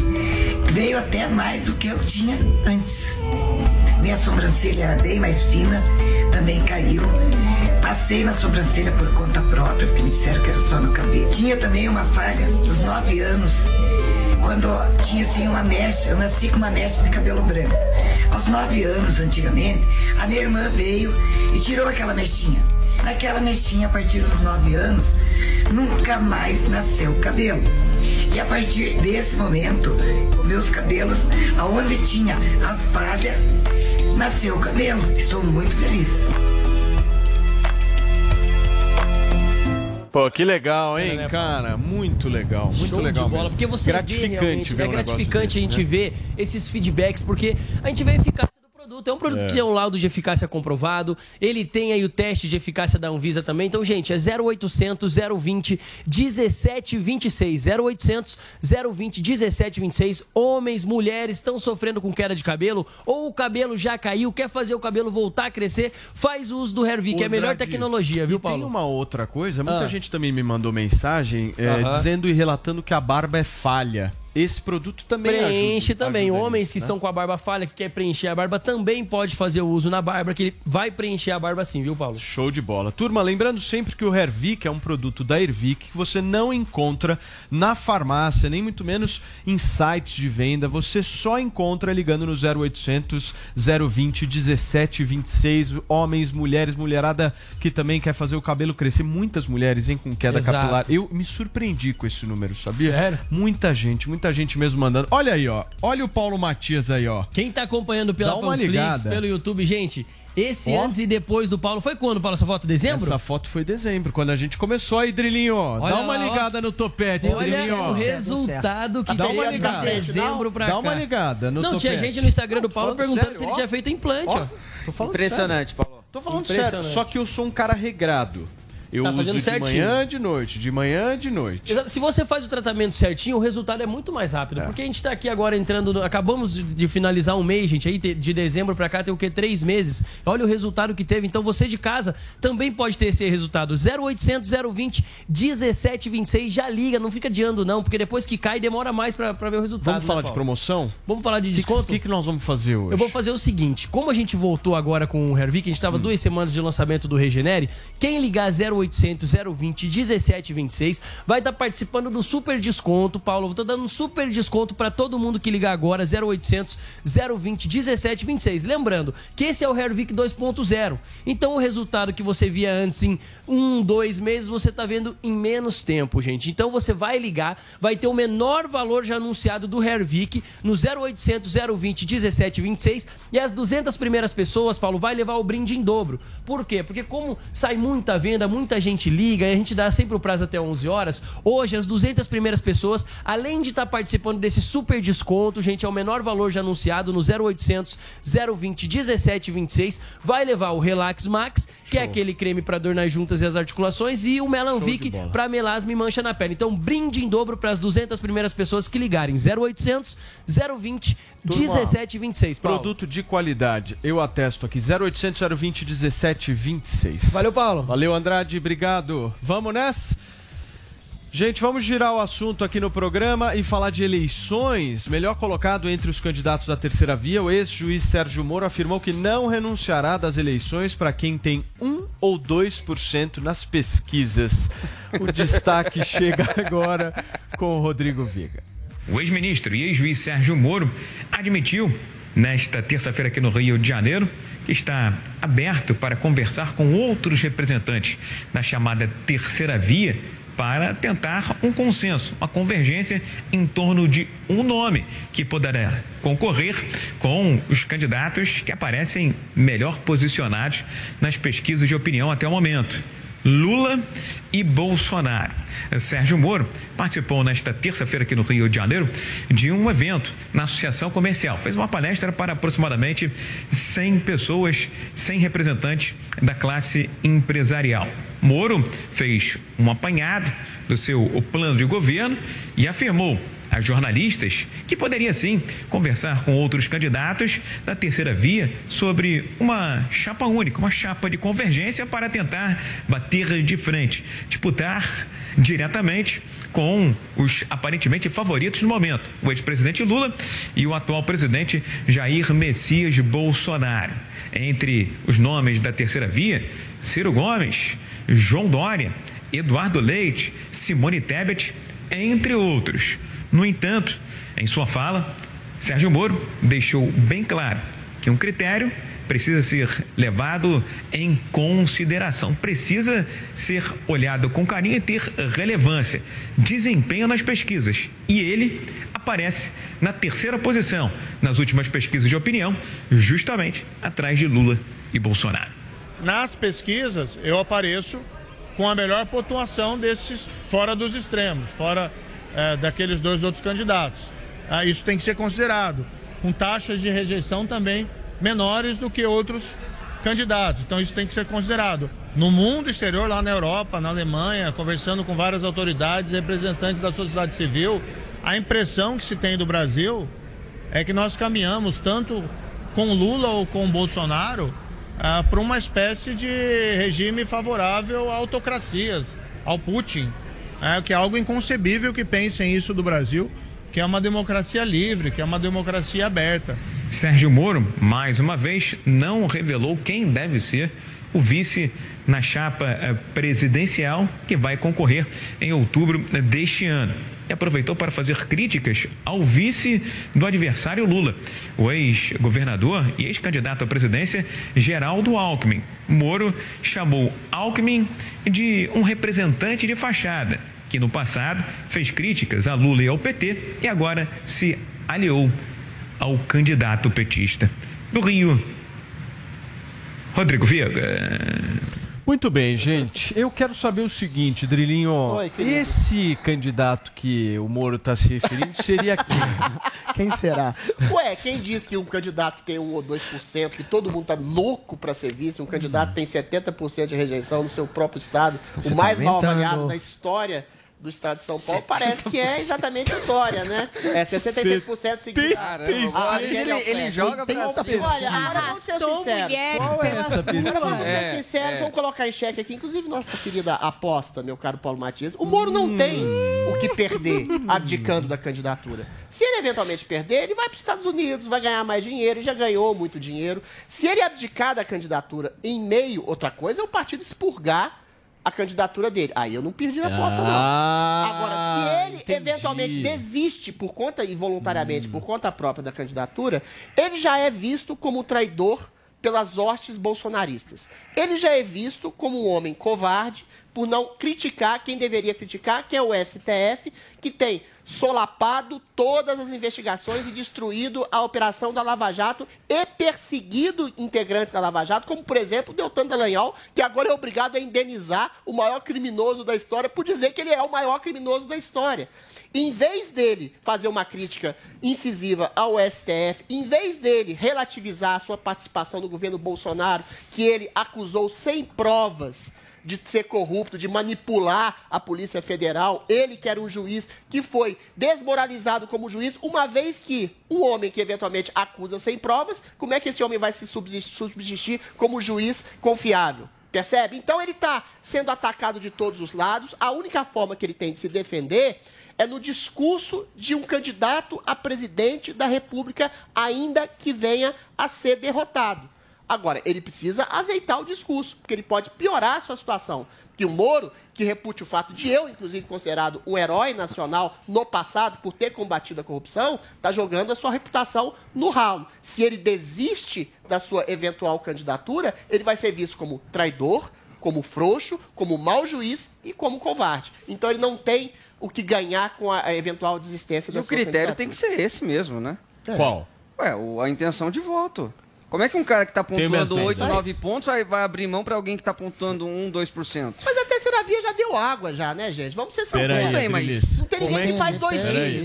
Veio até mais do que eu tinha antes. Minha sobrancelha era bem mais fina, também caiu. Passei na sobrancelha por conta própria, porque me disseram que era só no cabelo. Tinha também uma falha dos nove anos, quando tinha assim uma mecha, eu nasci com uma mecha de cabelo branco. Aos nove anos, antigamente, a minha irmã veio e tirou aquela mechinha. Naquela mechinha, a partir dos nove anos, nunca mais nasceu cabelo. E a partir desse momento, meus cabelos, aonde tinha a falha, nasceu o cabelo. Estou muito feliz. Pô, que legal, hein, cara? Muito legal, muito Show legal de bola, mesmo. porque você gratificante vê realmente, é gratificante a gente né? ver esses feedbacks, porque a gente eficácia do produto. É um produto É. que tem um laudo de eficácia comprovado, ele tem aí o teste de eficácia da Anvisa também. Então, gente, é 0800 020 1726. 0800 020 1726. Homens, mulheres estão sofrendo com queda de cabelo ou o cabelo já caiu, quer fazer o cabelo voltar a crescer, faz o uso do Hervik, é a melhor tecnologia, viu, e Paulo? Tem uma outra coisa, muita Ah. gente também me mandou mensagem é, Aham. dizendo e relatando que a barba é falha. Esse produto também Preenche ajuda, também. ajuda Homens nisso, que né? estão com a barba falha, que quer preencher a barba, também pode fazer o uso na barba, que ele vai preencher a barba sim, viu, Paulo? Show de bola. Turma, lembrando sempre que o Hervik é um produto da Ervic que você não encontra na farmácia, nem muito menos em sites de venda. Você só encontra ligando no 0800 020 1726. Homens, mulheres, mulherada que também quer fazer o cabelo crescer. Muitas mulheres, hein, com queda Exato. capilar. Eu me surpreendi com esse número, sabia? Sério? Muita gente, muita gente mesmo mandando. Olha aí, ó. Olha o Paulo Matias aí, ó. Quem tá acompanhando pela Dá uma Panflix, ligada. pelo YouTube, gente, esse Ó. antes e depois do Paulo, foi quando, Paulo, essa foto? Dezembro? Essa foto foi dezembro, quando a gente começou aí, Drilinho. Olha Dá uma lá, ó. ligada no topete, Olha Drilinho. o resultado que Dá uma ligada. de dezembro pra Dá cá. uma ligada no Não, topete. tinha gente no Instagram do Paulo perguntando sério, se ele ó. tinha feito implante, ó. Tô falando Impressionante, sério. Paulo. Tô falando sério, só que eu sou um cara regrado. Eu Tá uso de certinho. manhã de noite, de manhã de noite. Exato. Se você faz o tratamento certinho, o resultado é muito mais rápido. Porque a gente tá aqui agora entrando. no- Acabamos de- de finalizar um mês, gente. Aí de dezembro pra cá tem o quê? Três meses. Olha o resultado que teve. Então você de casa também pode ter esse resultado. 0800 020 1726. Já liga, não fica adiando, não. Porque depois que cai, demora mais pra, pra ver o resultado. Vamos né, falar de Paulo? promoção? Vamos falar de O que, desconto? que, que nós vamos fazer hoje? Eu vou fazer o seguinte: como a gente voltou agora com o Hervik, a gente Hum. tava duas semanas de lançamento do Regenere, quem ligar 0800 020 1726. Vai estar participando do super desconto, Paulo. Estou dando um super desconto para todo mundo que ligar agora, 0800 020 1726. Lembrando que esse é o Hervik 2.0. Então o resultado que você via antes em um, dois meses, você está vendo em menos tempo, gente. Então você vai ligar, vai ter o menor valor já anunciado do Hervik no 0800 020 1726 e as 200 primeiras pessoas, Paulo, vai levar o brinde em dobro. Por quê? Porque como sai muita venda, muita gente liga e a gente dá sempre o prazo até 11 horas, hoje as 200 primeiras pessoas, além de estar participando desse super desconto, gente, é o menor valor já anunciado no 0800 020 1726, vai levar o Relax Max, que é aquele creme para dor nas juntas e as articulações, e o Melanvic para melasma e mancha na pele. Então, brinde em dobro para as 200 primeiras pessoas que ligarem 0800 020 1726. Paulo. Produto de qualidade. Eu atesto aqui. 0800 020 1726. Valeu, Paulo. Valeu, Andrade. Obrigado. Vamos nessa? Gente, vamos girar o assunto aqui no programa e falar de eleições. Melhor colocado entre os candidatos da terceira via, o ex-juiz Sérgio Moro afirmou que não renunciará das eleições para quem tem 1 ou 2% nas pesquisas. O destaque chega agora com o Rodrigo Viga. O ex-ministro e ex-juiz Sérgio Moro admitiu nesta terça-feira aqui no Rio de Janeiro que está aberto para conversar com outros representantes da chamada terceira via para tentar um consenso, uma convergência em torno de um nome que poderá concorrer com os candidatos que aparecem melhor posicionados nas pesquisas de opinião até o momento. Lula e Bolsonaro. Sérgio Moro participou nesta terça-feira aqui no Rio de Janeiro de um evento na Associação Comercial. Fez uma palestra para aproximadamente 100 pessoas, 100 representantes da classe empresarial. Moro fez um apanhado do seu plano de governo e afirmou a jornalistas que poderia sim conversar com outros candidatos da terceira via sobre uma chapa única, uma chapa de convergência para tentar bater de frente, disputar diretamente com os aparentemente favoritos no momento, o ex-presidente Lula e o atual presidente Jair Messias Bolsonaro. Entre os nomes da terceira via, Ciro Gomes, João Dória, Eduardo Leite, Simone Tebet, entre outros. No entanto, em sua fala, Sérgio Moro deixou bem claro que um critério precisa ser levado em consideração, precisa ser olhado com carinho e ter relevância, desempenho nas pesquisas. E ele aparece na terceira posição nas últimas pesquisas de opinião, justamente atrás de Lula e Bolsonaro. Nas pesquisas, eu apareço com a melhor pontuação desses fora dos extremos, fora é, daqueles dois outros candidatos. Ah, isso tem que ser considerado, com taxas de rejeição também menores do que outros candidatos. Então isso tem que ser considerado. No mundo exterior, lá na Europa, na Alemanha, conversando com várias autoridades, representantes da sociedade civil, a impressão que se tem do Brasil é que nós caminhamos tanto com Lula ou com Bolsonaro ah, para uma espécie de regime favorável a autocracias, ao Putin. É, que é algo inconcebível que pensem isso do Brasil, que é uma democracia livre, que é uma democracia aberta. Sérgio Moro, mais uma vez, não revelou quem deve ser o vice na chapa eh, presidencial que vai concorrer em outubro deste ano. E aproveitou para fazer críticas ao vice do adversário Lula, o ex-governador e ex-candidato à presidência Geraldo Alckmin. Moro chamou Alckmin de um representante de fachada, que no passado fez críticas a Lula e ao PT e agora se aliou ao candidato petista. Do Rio, Rodrigo Viega. Muito bem, gente. Eu quero saber o seguinte, Drilinho. Oi, querido. esse candidato que o Moro está se referindo seria quem? Quem será? Ué, quem diz que um candidato que tem 1 ou 2%, que todo mundo tá louco para ser vice, um candidato que tem 70% de rejeição no seu próprio estado, Você o tá mais mal aumentando. avaliado da história do estado de São Paulo, parece que é exatamente a Dória, né? É 76% seguido. Caramba, ele- ele joga pra cima. Olha, agora vamos ser Arrastou sinceros. mulheres Qual é essa pesquisa? Vamos ser É, sinceros, é. vamos colocar em xeque aqui, inclusive nossa querida aposta, meu caro Paulo Matias. O Moro não tem o que perder abdicando da candidatura. Se ele eventualmente perder, ele vai para os Estados Unidos, vai ganhar mais dinheiro, ele já ganhou muito dinheiro. Se ele abdicar da candidatura em meio, outra coisa é o partido expurgar a candidatura dele. Aí eu não perdi a aposta, não. Ah, Agora, se ele entendi. eventualmente desiste por conta e voluntariamente por conta própria da candidatura, ele já é visto como traidor pelas hostes bolsonaristas. Ele já é visto como um homem covarde por não criticar quem deveria criticar, que é o STF, que tem solapado todas as investigações e destruído a operação da Lava Jato e perseguido integrantes da Lava Jato, como, por exemplo, Deltan Dallagnol, que agora é obrigado a indenizar o maior criminoso da história por dizer que ele é o maior criminoso da história. Em vez dele fazer uma crítica incisiva ao STF, em vez dele relativizar a sua participação no governo Bolsonaro, que ele acusou sem provas de ser corrupto, de manipular a Polícia Federal, ele que era um juiz que foi desmoralizado como juiz, uma vez que um homem que eventualmente acusa sem provas, como é que esse homem vai se subsistir, como juiz confiável? Percebe? Então ele está sendo atacado de todos os lados. A única forma que ele tem de se defender é no discurso de um candidato a presidente da República, ainda que venha a ser derrotado. Agora, ele precisa azeitar o discurso, porque ele pode piorar a sua situação. Que o Moro, que repute o fato de eu, inclusive, considerado um herói nacional no passado por ter combatido a corrupção, está jogando a sua reputação no ralo. Se ele desiste da sua eventual candidatura, ele vai ser visto como traidor, como frouxo, como mau juiz e como covarde. Então ele não tem o que ganhar com a eventual desistência E da o sua critério candidatura. tem que ser esse mesmo, né? É. Qual? Ué, o- a intenção de voto. Como é que um cara que minhas pontuando 8, dúvidas. 9 pontos vai, vai abrir mão para alguém que está pontuando 1, 2%? Mas a terceira via já deu água, já, né, gente? Vamos ser sinceros. Bem, mas Adriles. Não tem ninguém é que faz dois.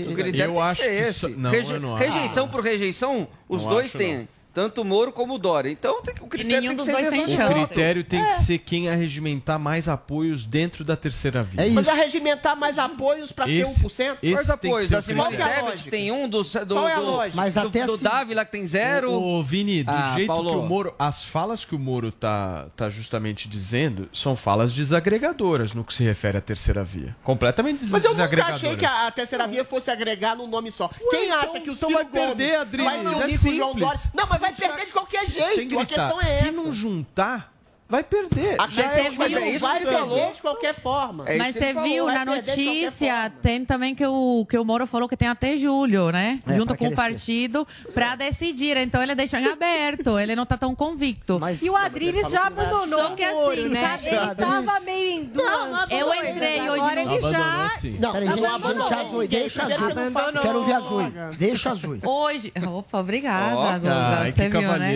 O critério eu acho que esse. só- não, Reje- eu não acho. rejeição por rejeição, os Não dois acho, têm. Tanto o Moro como o Dória. Então tem, que- o critério nenhum tem que dos ser tem O critério tem É. que ser quem arregimentar mais apoios dentro da terceira via. É Mas arregimentar mais apoios para ter Esse- 1%? esse tem que apoios? o Simone critério. Qual que é a lógica? tem um, do, do, Qual é a lógica? Mas do, até do assim- Dávila que tem zero. Ô, Vini, do Ah, jeito Paulo. que o Moro. As falas que o Moro tá, tá justamente dizendo são falas desagregadoras no que se refere à terceira via. Completamente des Mas eu nunca desagregadoras. achei que a a terceira via fosse agregar num nome só. Quem então- acha que o então Ciro vai perder, Gomes Adriles, vai se é unir com o João. Dória? Não, mas vai Se perder de qualquer jeito. A questão é Se essa. não juntar, vai perder. A Já questão é é mas viu? É isso vai perder falou. de qualquer forma. É Mas você viu na notícia, tem também que o, que o Moro falou que tem até julho, né? É, Junto com o partido, pra decidir. Então ele deixou em aberto, ele não tá tão convicto. Mas E o Adriles já abandonou Só que assim, né? né? Ele tava meio em duas. Eu entrei hoje Agora ele já... Sim. Não, Peraí, gente, azul, deixa azul. Quero ver azul. Deixa azul. Hoje. Opa, obrigada, Guga. Você que viu, né?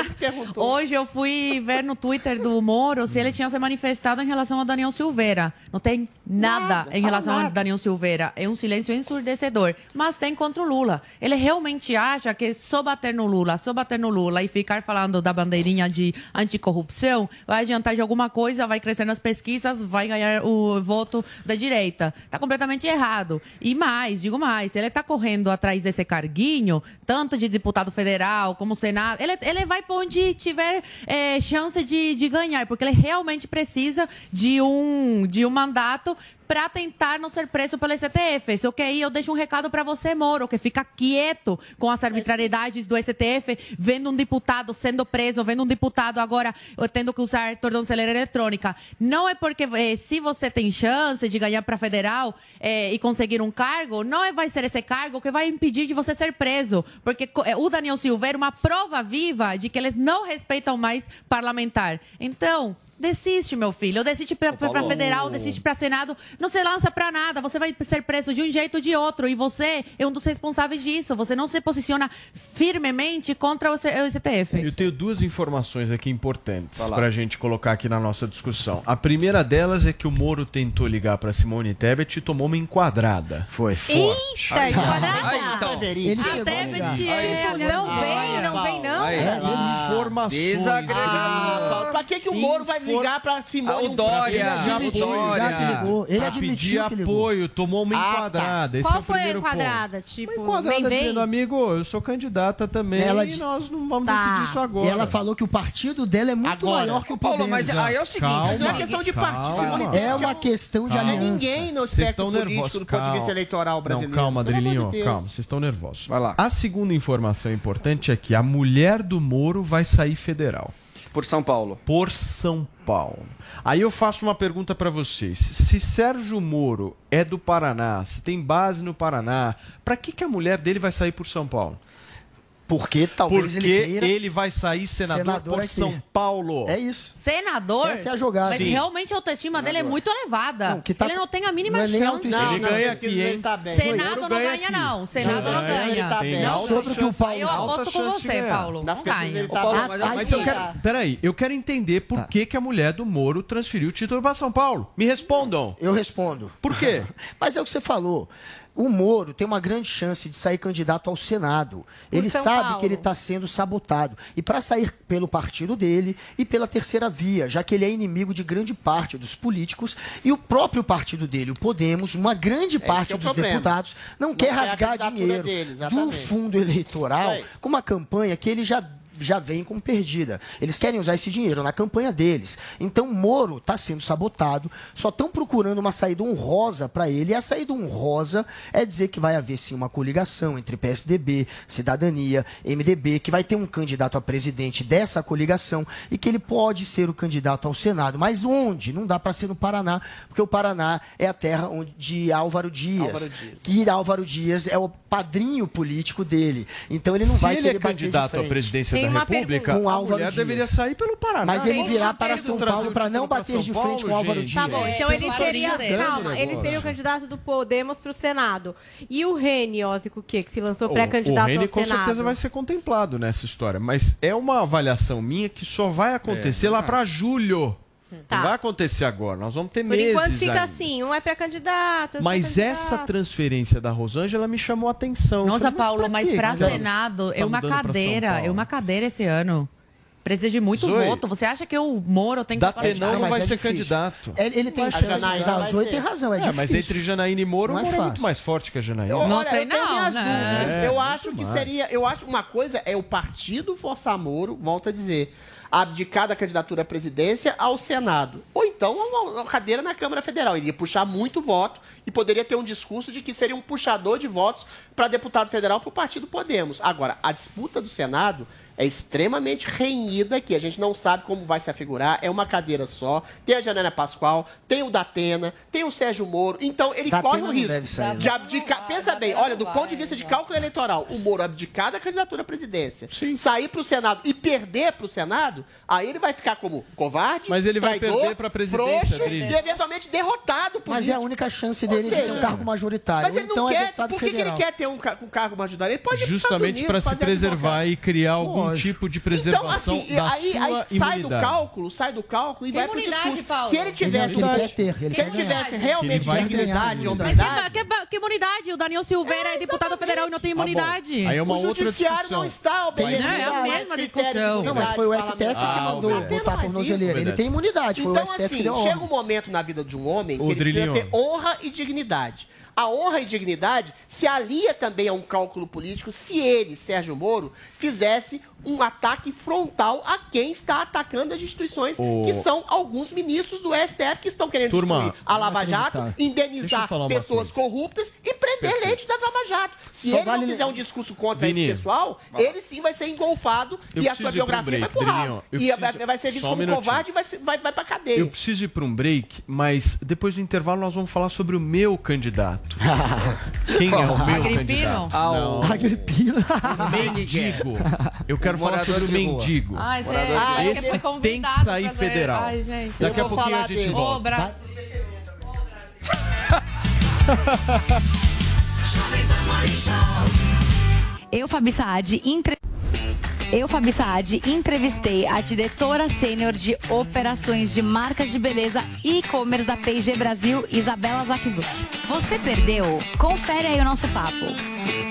Hoje eu fui ver no Twitter do Moro se ele tinha se manifestado em relação a Daniel Silveira. Não tem nada, em relação a Daniel Silveira. É um silêncio ensurdecedor. Mas tem contra o Lula. Ele realmente acha que só bater no Lula, só bater no Lula e ficar falando da bandeirinha de anticorrupção vai adiantar de alguma coisa, vai crescer nas pesquisas, vai ganhar o voto da direita. Tá completamente errado. E mais, digo mais, ele tá correndo atrás desse carguinho, tanto de deputado federal como senado, ele, ele vai para onde tiver eh, chance de, de ganhar, porque ele realmente precisa de um, de um mandato para tentar não ser preso pelo STF. Só que aí eu deixo um recado para você, Moro, que fica quieto com as arbitrariedades do STF, vendo um deputado sendo preso, vendo um deputado agora eh, tendo que usar tornozeleira eletrônica. Não é porque eh, se você tem chance de ganhar para federal eh, e conseguir um cargo, não é, vai ser esse cargo que vai impedir de você ser preso. Porque o Daniel Silveira é uma prova viva de que eles não respeitam mais parlamentar. Então, Desiste, meu filho. Desiste pra, pra, pra federal, desiste pra senado. Não se lança pra nada. Você vai ser preso de um jeito ou de outro. E você é um dos responsáveis disso. Você não se posiciona firmemente contra o C- o STF. Eu tenho duas informações aqui importantes Vai lá. para a gente colocar aqui na nossa discussão. A primeira delas é que o Moro tentou ligar para Simone Tebet e tomou uma enquadrada. Foi. Eita, Aí, enquadrada. então. Ele A Tebet é... Não vem, não vem, não. Aí, É, Informações. Desagregador. Ah, pra que, que o Moro vai ligar pra Simone? Ah, o Dória. Ele admitiu Dória. já que ligou. Ele Pra pedir admitiu que ligou. apoio, tomou uma Ah, tá. enquadrada. Esse é Qual o foi a primeiro enquadrada? Ponto. Tipo, Uma enquadrada vem? dizendo, amigo, eu sou candidata também Ela e nós não vamos Tá. decidir isso agora. E ela falou que o partido dela é muito Agora. maior que o Paulo, Podemos. mas aí é o seguinte. Calma. Não é questão de partido. Calma. É uma questão de é aliança. ninguém no Vocês espectro estão político nervosos. do ponto de vista eleitoral brasileiro. Não, calma, Adrilinho, calma, vocês estão nervosos. Vai lá. A segunda informação importante é que a mulher do Moro vai sair federal. Por São Paulo. Por São Paulo. Aí eu faço uma pergunta para vocês. Se Sérgio Moro é do Paraná, se tem base no Paraná, para que, que a mulher dele vai sair por São Paulo? Porque talvez Porque ele queira... ele vai sair senador, Senador por aqui. São Paulo. É isso. Senador? Essa é a jogada. Mas Sim. realmente a autoestima dele é muito elevada. Não, que tá- Ele não tem a mínima não é chance. autoestima. Ele ganha aqui, hein? Tá bem. Senado não ganha aqui. não. Senado não Ganha, ganha. tá. Não, Sobre o que o Paulo eu aposto com você. Paulo. Nas Não ganha. tá Paulo, bem. mas- mas sim. eu quero- Peraí, eu quero entender por que, que a mulher do Moro transferiu o título para São Paulo. Me respondam. Eu respondo. Por quê? Mas é o que você falou. O Moro tem uma grande chance de sair candidato ao Senado. Ele sabe Paulo. que ele está sendo sabotado. E para sair pelo partido dele e pela terceira via, já que ele é inimigo de grande parte dos políticos e o próprio partido dele, o Podemos, uma grande parte é dos problema. deputados, não, Não quer rasgar dinheiro dele, do fundo eleitoral com uma campanha que ele já já vem como perdida. Eles querem usar esse dinheiro na campanha deles. Então Moro está sendo sabotado, só estão procurando uma saída honrosa para ele. E a saída honrosa é dizer que vai haver sim uma coligação entre PSDB, Cidadania, MDB, que vai ter um candidato a presidente dessa coligação e que ele pode ser o candidato ao Senado. Mas onde? Não dá para ser no Paraná, porque o Paraná é a terra onde, de Álvaro Dias, Álvaro Dias. que Álvaro Dias é o padrinho político dele. Então ele não Se vai ele querer é candidato à presidência Tem da República. Com a Álvaro mulher Dias. deveria sair pelo Paraná. Mas ele virá para. São Paulo o para não bater de frente com Álvaro gente. Dias. Tá bom, É, então você ele seria. o Calma, ele seria o candidato do Podemos pro Senado. E o Reni Ósico, que, que se lançou O- pré-candidato O Reni ao com Senado. certeza vai ser contemplado nessa história, mas é uma avaliação minha que só vai acontecer lá para julho. Tá. Não vai acontecer agora, nós vamos ter Por meses enquanto fica ainda. assim, um é pré-candidato. é Mas essa transferência da Rosângela me chamou a atenção. Nossa, falei, Paulo, mas que tá- Senado tá é uma cadeira, é uma cadeira esse ano. Precisa de muito Zoe, voto. Você acha que o Moro tem capacidade? Datenão não mas vai é ser difícil. candidato. Ele, ele tem A chance. Janaína A Zoe tem razão, é, É, difícil. mas entre Janaína e Moro, Não o é Moro é muito mais forte que a Janaína. Eu, Não olha, sei eu não, né? É, eu acho que mais. seria. Eu acho uma coisa é o partido forçar Moro, volto a dizer, abdicar da candidatura à presidência ao Senado. Ou então uma, cadeira na Câmara Federal. Iria puxar muito voto e poderia ter um discurso de que seria um puxador de votos para deputado federal para o partido Podemos. Agora, a disputa do Senado é extremamente renhida aqui. A gente não sabe como vai se afigurar. É uma cadeira só. Tem a Janaina Pascoal, tem o Datena, tem o Sérgio Moro. Então ele Datena corre o não risco sair, de não. abdicar. Pensa bem, olha, do ponto de vista de cálculo eleitoral, o Moro abdicar da candidatura à presidência, sair para o Senado e perder para o Senado, aí ele vai ficar como covarde, Mas ele vai traidor, perder pra presidência, frouxo e eventualmente derrotado por Mas é a única chance dele de ter um cargo majoritário. Mas ele Ou então não é quer. deputado Por que, que ele quer ter um, um cargo majoritário? Ele pode Justamente para se preservar e criar algum Lógico. tipo de Então, preservação assim, da aí, sua aí sai do imunidade. cálculo, sai do cálculo e Tem vai pro imunidade, discurso. Paulo. Se ele tivesse, Ele quer ter, ele se ele tivesse realmente Ele dignidade e. Mas hombridade, que, que, que imunidade? O Daniel Silveira é, deputado federal e não tem Tá imunidade. Aí é uma o outra judiciário discussão. não está obedecendo Não, é a mesma discussão. Não, mas foi o STF que parlamentar. mandou tem botar a tornozeleira. Ele tem imunidade, foi Então, o STF que assim, deu chega um momento na vida de um homem que ele precisa ter honra e dignidade. A honra e dignidade se alia também a um cálculo político se ele, Sérgio Moro, fizesse um ataque frontal a quem está atacando as instituições, Ô. que são alguns ministros do STF que estão querendo Turma, destruir a Lava Jato, indenizar pessoas coisa. corruptas e prender leitos da Lava Jato. Se Só ele vale- não fizer um discurso contra Vini. esse pessoal, ele sim vai ser engolfado Eu e a sua pra um biografia vai pro E vai, preciso- vai ser visto só um como minutinho. covarde e vai, ser- vai, vai pra cadeia. Eu preciso ir para um break, mas depois do intervalo nós vamos falar sobre o meu candidato. Quem é o meu Agripino? candidato? Ah, Não. o- Agripina. Mendigo. Eu quero O falar sobre o mendigo. Ai, você Morador de- acho que Esse foi tem que sair federal. Ai, gente. Daqui a pouquinho a gente dele. Ô, volta. Bra... Eu, Fabi Saad, entre... Eu, Fabi Saad, entrevistei a diretora sênior de operações de marcas de beleza e e-commerce da P&G Brasil, Isabela Zakzuk. Você perdeu? Confere aí o nosso papo.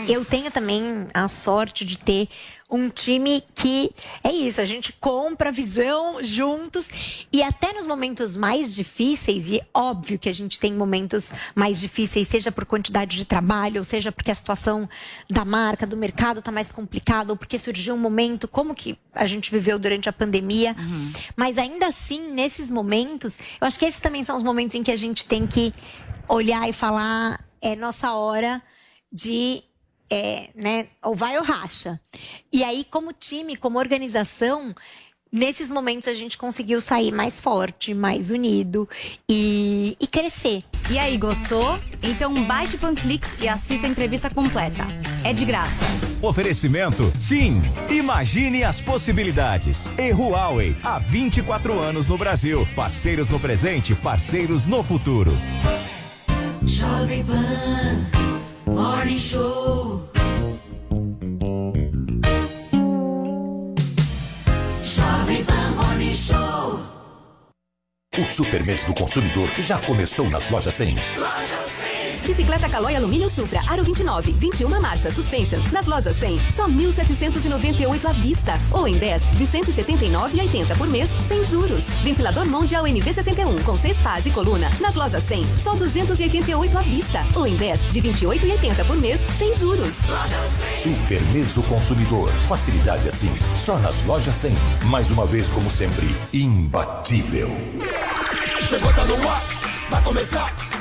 Eu tenho também a sorte de ter um time que é isso, a gente compra visão juntos e até nos momentos mais difíceis, e é óbvio que a gente tem momentos mais difíceis, seja por quantidade de trabalho, ou seja porque a situação da marca, do mercado está mais complicada, ou porque surgiu um momento como que a gente viveu durante a pandemia. Mas ainda assim, nesses momentos, eu acho que esses também são os momentos em que a gente tem que olhar e falar, é nossa hora de é, né, ou vai ou racha. E aí, como time, como organização, nesses momentos a gente conseguiu sair mais forte, mais unido e, e crescer. E aí, gostou? Então baixe o Panflix e assista a entrevista completa. É de graça. Oferecimento TIM. Imagine as possibilidades. E Huawei, há 24 anos no Brasil. Parceiros no presente, parceiros no futuro. Jovem Pan Morning Show. Jovem Pan Morning Show. O Super Mês do Consumidor já começou nas lojas 100. Loja 100. Bicicleta Caloi Alumínio Supra, Aro 29, 21 marcha, suspension. Nas lojas 100, só 1.798 à vista. Ou em 10, de 179,80 por mês, sem juros. Ventilador Mondial NV61, com 6 pás e coluna. Nas lojas 100, só 288 à vista. Ou em 10, de 28,80 por mês, sem juros. Super Mês do Consumidor. Facilidade assim, só nas lojas 100. Mais uma vez, como sempre, imbatível. Chegou, tá no ar, vai começar.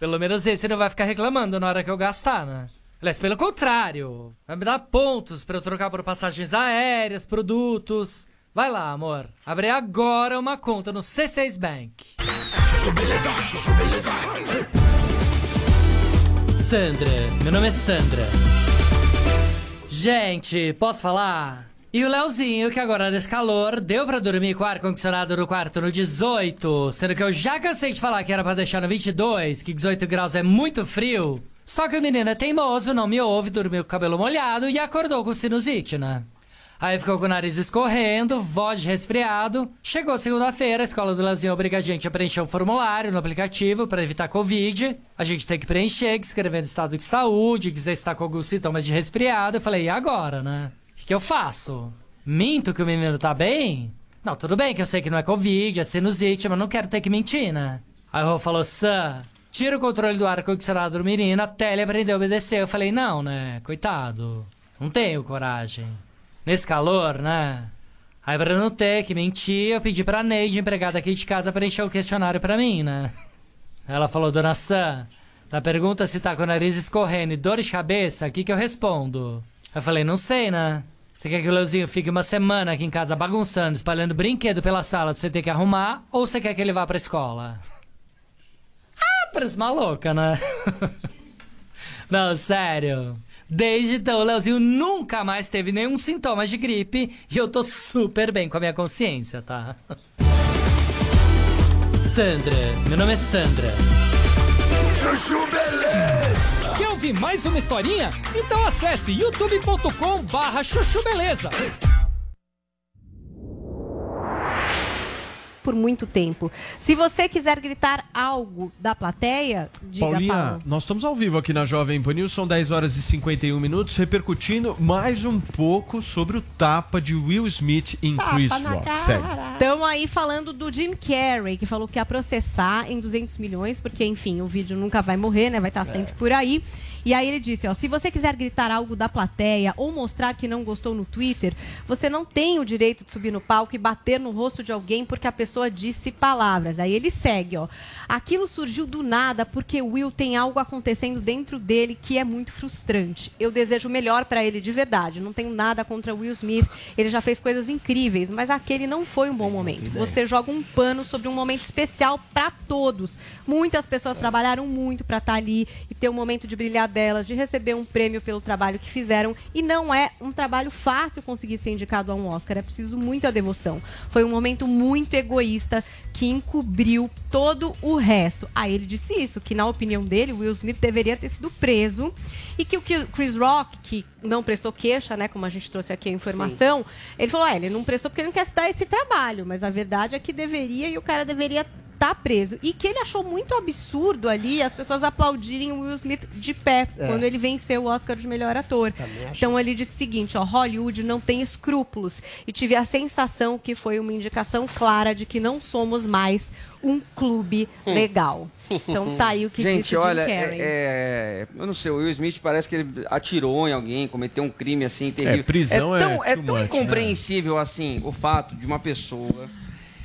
Pelo menos esse não vai ficar reclamando na hora que eu gastar, né? Aliás, pelo contrário, vai me dar pontos pra eu trocar por passagens aéreas, produtos. Vai lá, amor. Abre agora uma conta no C6 Bank. Sandra, meu nome é Sandra. Gente, posso falar? E o Leozinho, que agora nesse calor, deu pra dormir com o ar-condicionado no quarto no 18, sendo que eu já cansei de falar que era pra deixar no 22, que 18 graus é muito frio. Só que o menino é teimoso, não me ouve, dormiu com o cabelo molhado e acordou com sinusite, né? Aí ficou com o nariz escorrendo, voz de resfriado. Chegou segunda-feira, a escola do Leozinho obriga a gente a preencher um formulário no aplicativo para evitar Covid. A gente tem que preencher, escrevendo estado de saúde, dizer se tá com alguns sintomas de resfriado. Eu falei, e agora, né? Que eu faço? Minto que o menino tá bem? Não, tudo bem que eu sei que não é Covid, é sinusite, mas não quero ter que mentir, né? Aí o Rô falou, Sam, tira o controle do ar-condicionado do menino até ele aprender a obedecer. Eu falei, não, né? Coitado. Não tenho coragem. Nesse calor, né? Aí pra não ter que mentir, eu pedi pra Neide, empregada aqui de casa, preencher o questionário pra mim, né? Ela falou, dona Sam, na pergunta se tá com o nariz escorrendo e dor de cabeça, o que que eu respondo? Eu falei, não sei, né? Você quer que o Leozinho fique uma semana aqui em casa bagunçando, espalhando brinquedo pela sala pra você ter que arrumar, ou você quer que ele vá pra escola? Ah, parece maluca, né? não, sério. Desde então, o Leozinho nunca mais teve nenhum sintoma de gripe e eu tô super bem com a minha consciência, tá? Sandra, meu nome é Sandra. Chuchu ouvir mais uma historinha? Então acesse youtube.com barra chuchu beleza. por muito tempo. Se você quiser gritar algo da plateia, diga, Paulinha, Paulo. nós estamos ao vivo aqui na Jovem Pan News, são 10 horas e 51 minutos, repercutindo mais um pouco sobre o tapa de Will Smith em Chris Rock. Segue. Estamos aí falando do Jim Carrey, que falou que ia processar em 200 milhões, porque, enfim, o vídeo nunca vai morrer, né? Vai estar sempre por aí. E aí ele disse, ó, se você quiser gritar algo da plateia ou mostrar que não gostou no Twitter, você não tem o direito de subir no palco e bater no rosto de alguém porque a pessoa disse palavras. Aí ele segue, ó. Aquilo surgiu do nada porque o Will tem algo acontecendo dentro dele que é muito frustrante. Eu desejo o melhor para ele de verdade. Não tenho nada contra Will Smith. Ele já fez coisas incríveis, mas aquele não foi um bom momento. Você joga um pano sobre um momento especial para todos. Muitas pessoas trabalharam muito para estar ali e ter um momento de brilhar delas, de receber um prêmio pelo trabalho que fizeram. E não é um trabalho fácil conseguir ser indicado a um Oscar, é preciso muita devoção. Foi um momento muito egoísta que encobriu todo o resto. Aí ele disse isso, que na opinião dele, Will Smith deveria ter sido preso e que o Chris Rock, que não prestou queixa, né, como a gente trouxe aqui a informação, ele falou, ele não prestou porque ele não quer se dar esse trabalho, mas a verdade é que deveria e o cara deveria estar preso. E que ele achou muito absurdo ali as pessoas aplaudirem o Will Smith de pé É. quando ele venceu o Oscar de melhor ator. Então ele disse o seguinte, ó, Hollywood não tem escrúpulos e tive a sensação que foi uma indicação clara de que não somos mais um clube Hum. legal. Então tá aí o que Gente, disse Jim olha, é, é- eu não sei, o Will Smith parece que ele atirou em alguém, cometeu um crime assim terrível. prisão é tão, é tão much, né? incompreensível assim o fato de uma pessoa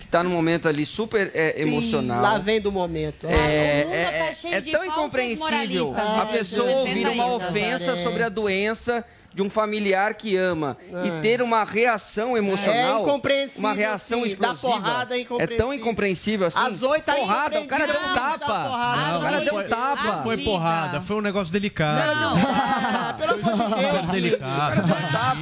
que tá num momento ali super é, emocional. Lá vem do momento. É, Ah, é, o mundo é- tá cheio é de tão incompreensível a né? pessoa ouvir uma isso, ofensa Nazaré. sobre a doença de um familiar que ama É. e ter uma reação emocional, É incompreensível, uma reação sim, explosiva. porrada é é tão incompreensível. assim. Às oito porrada, o cara deu um tapa. porrada. Não, o cara não deu foi- um tapa. Não foi porrada, foi um negócio delicado. Deus. delicado.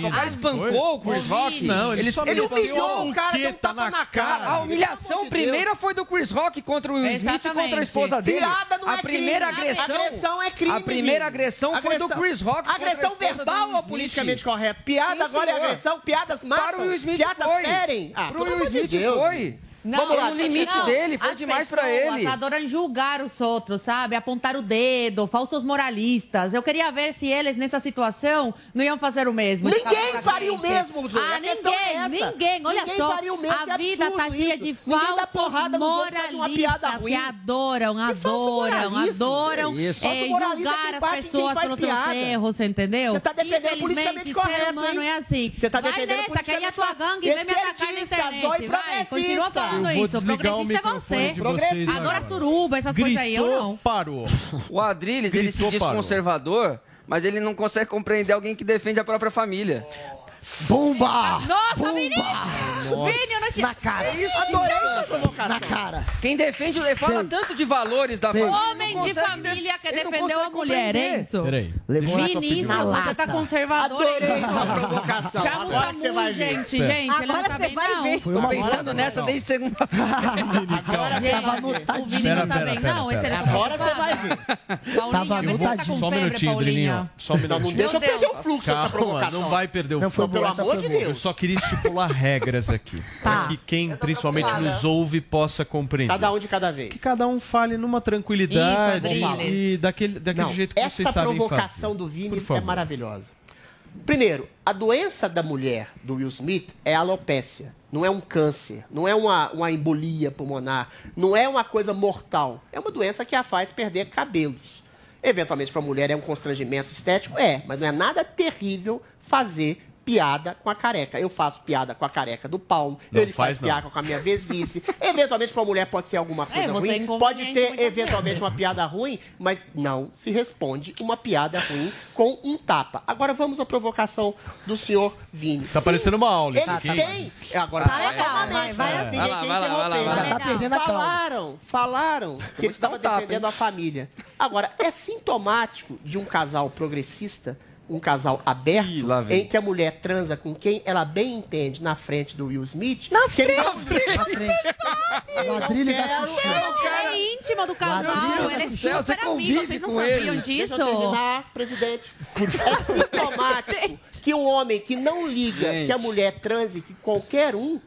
O cara espancou o Chris Rock. Não, ele, só ele humilhou o cara, deu um tapa na cara. A humilhação primeira foi do Chris Rock contra o Will Smith e contra a esposa dele. Piada não a é primeira crime. agressão, Agressão é crime, A primeira agressão foi do. Chris Rock. contra a Agressão verbal ou Politicamente correto? Piada Sim, agora é senhor. agressão? Piadas matam? Para o Will Smith Piadas foi. ferem? Ah, Pro pelo Will amor de Smith Deus. foi. Vamos lá, no limite não, dele, foi As demais pra ele. adoram julgar os outros, sabe? Apontar o dedo, falsos moralistas. Eu queria ver se eles, nessa situação, não iam fazer o mesmo. Ninguém faria o mesmo, Zoe. Ah, A questão ninguém, é essa. ninguém. Olha Ninguém só, faria o mesmo, a é vida tá cheia de falsos moralistas que adoram, adoram, adoram É é, julgar as pessoas pelos seus piada. erros, entendeu? Você tá defendendo politicamente ser correto, humano hein? é assim. Você tá vai defendendo nessa, que aí a tua gangue vem me atacar na internet. Vai, continua progressista. Falando Eu isso. o Progressista é você. vocês Adora agora. suruba, essas coisas aí, eu não. parou. O Adrilles, ele se diz parou. conservador, mas ele não consegue compreender alguém que defende a própria família. Bomba! Nossa, menino! Nossa. Vini, eu não tinha... Na cara. Adorei essa provocação. Na cara. Quem defende, fala tanto de valores da família. Homem de família quer defender uma mulher, é isso? Peraí. Vinícius, você tá conservador, Adorei hein? essa provocação. Chama o Agora Samu, ver. gente, gente. Ele não Agora tá você bem, vai não. ver. Foi Tô uma pensando nessa desde segunda Agora você Gente, ver. o Vini não tá bem, não? Agora você vai ver. Tava Paulinha, você tá com Só um febre, minutinho, Paulinha. Só um Não, não minutinho. deixa eu perder o fluxo dessa provocação. não vai perder o Não, boa, Pelo essa amor de boa. Eu Deus. só queria estipular regras aqui. Para que quem principalmente nos ouve possa compreender. Cada um de cada vez. Que cada um fale numa tranquilidade Isso, e daquele, daquele Não, jeito que vocês essa sabem provocação fazer. do Vini é maravilhosa. Primeiro, a doença da mulher do Will Smith é alopécia. Não é um câncer, não é uma, uma embolia pulmonar, não é uma coisa mortal. É uma doença que a faz perder cabelos. Eventualmente, para a mulher é um constrangimento estético? É, mas não é nada terrível fazer piada com a careca. Eu faço piada com a careca do Paulo, Não ele faz, faz, piada com a minha vesguice. Eventualmente, para a mulher pode ser alguma coisa É, é ruim, pode ter eventualmente vezes. uma piada ruim, mas não se responde uma piada ruim com um tapa. Agora vamos à provocação do senhor Vini. Tá parecendo uma aula Eles aqui. têm. É, Agora Tá vai legal, vai, vai né? assim. Ninguém Vai lá, quer vai lá, vai lá, interromper, vai lá. né? Tá perdendo a calma. Falaram, falaram que ele estava um defendendo hein? a família. Agora, é sintomático de um casal progressista, um casal aberto, Ih, lá vem. em que a mulher transa com quem ela bem entende na frente do Will Smith. Na que ele não O Adriles quero, assistiu. eu É íntimo do casal, Adriles ele é super convive vocês não sabiam eles. disso? Deixa eu terminar, presidente. É sintomático que um homem que não liga Gente. que a mulher transe com qualquer um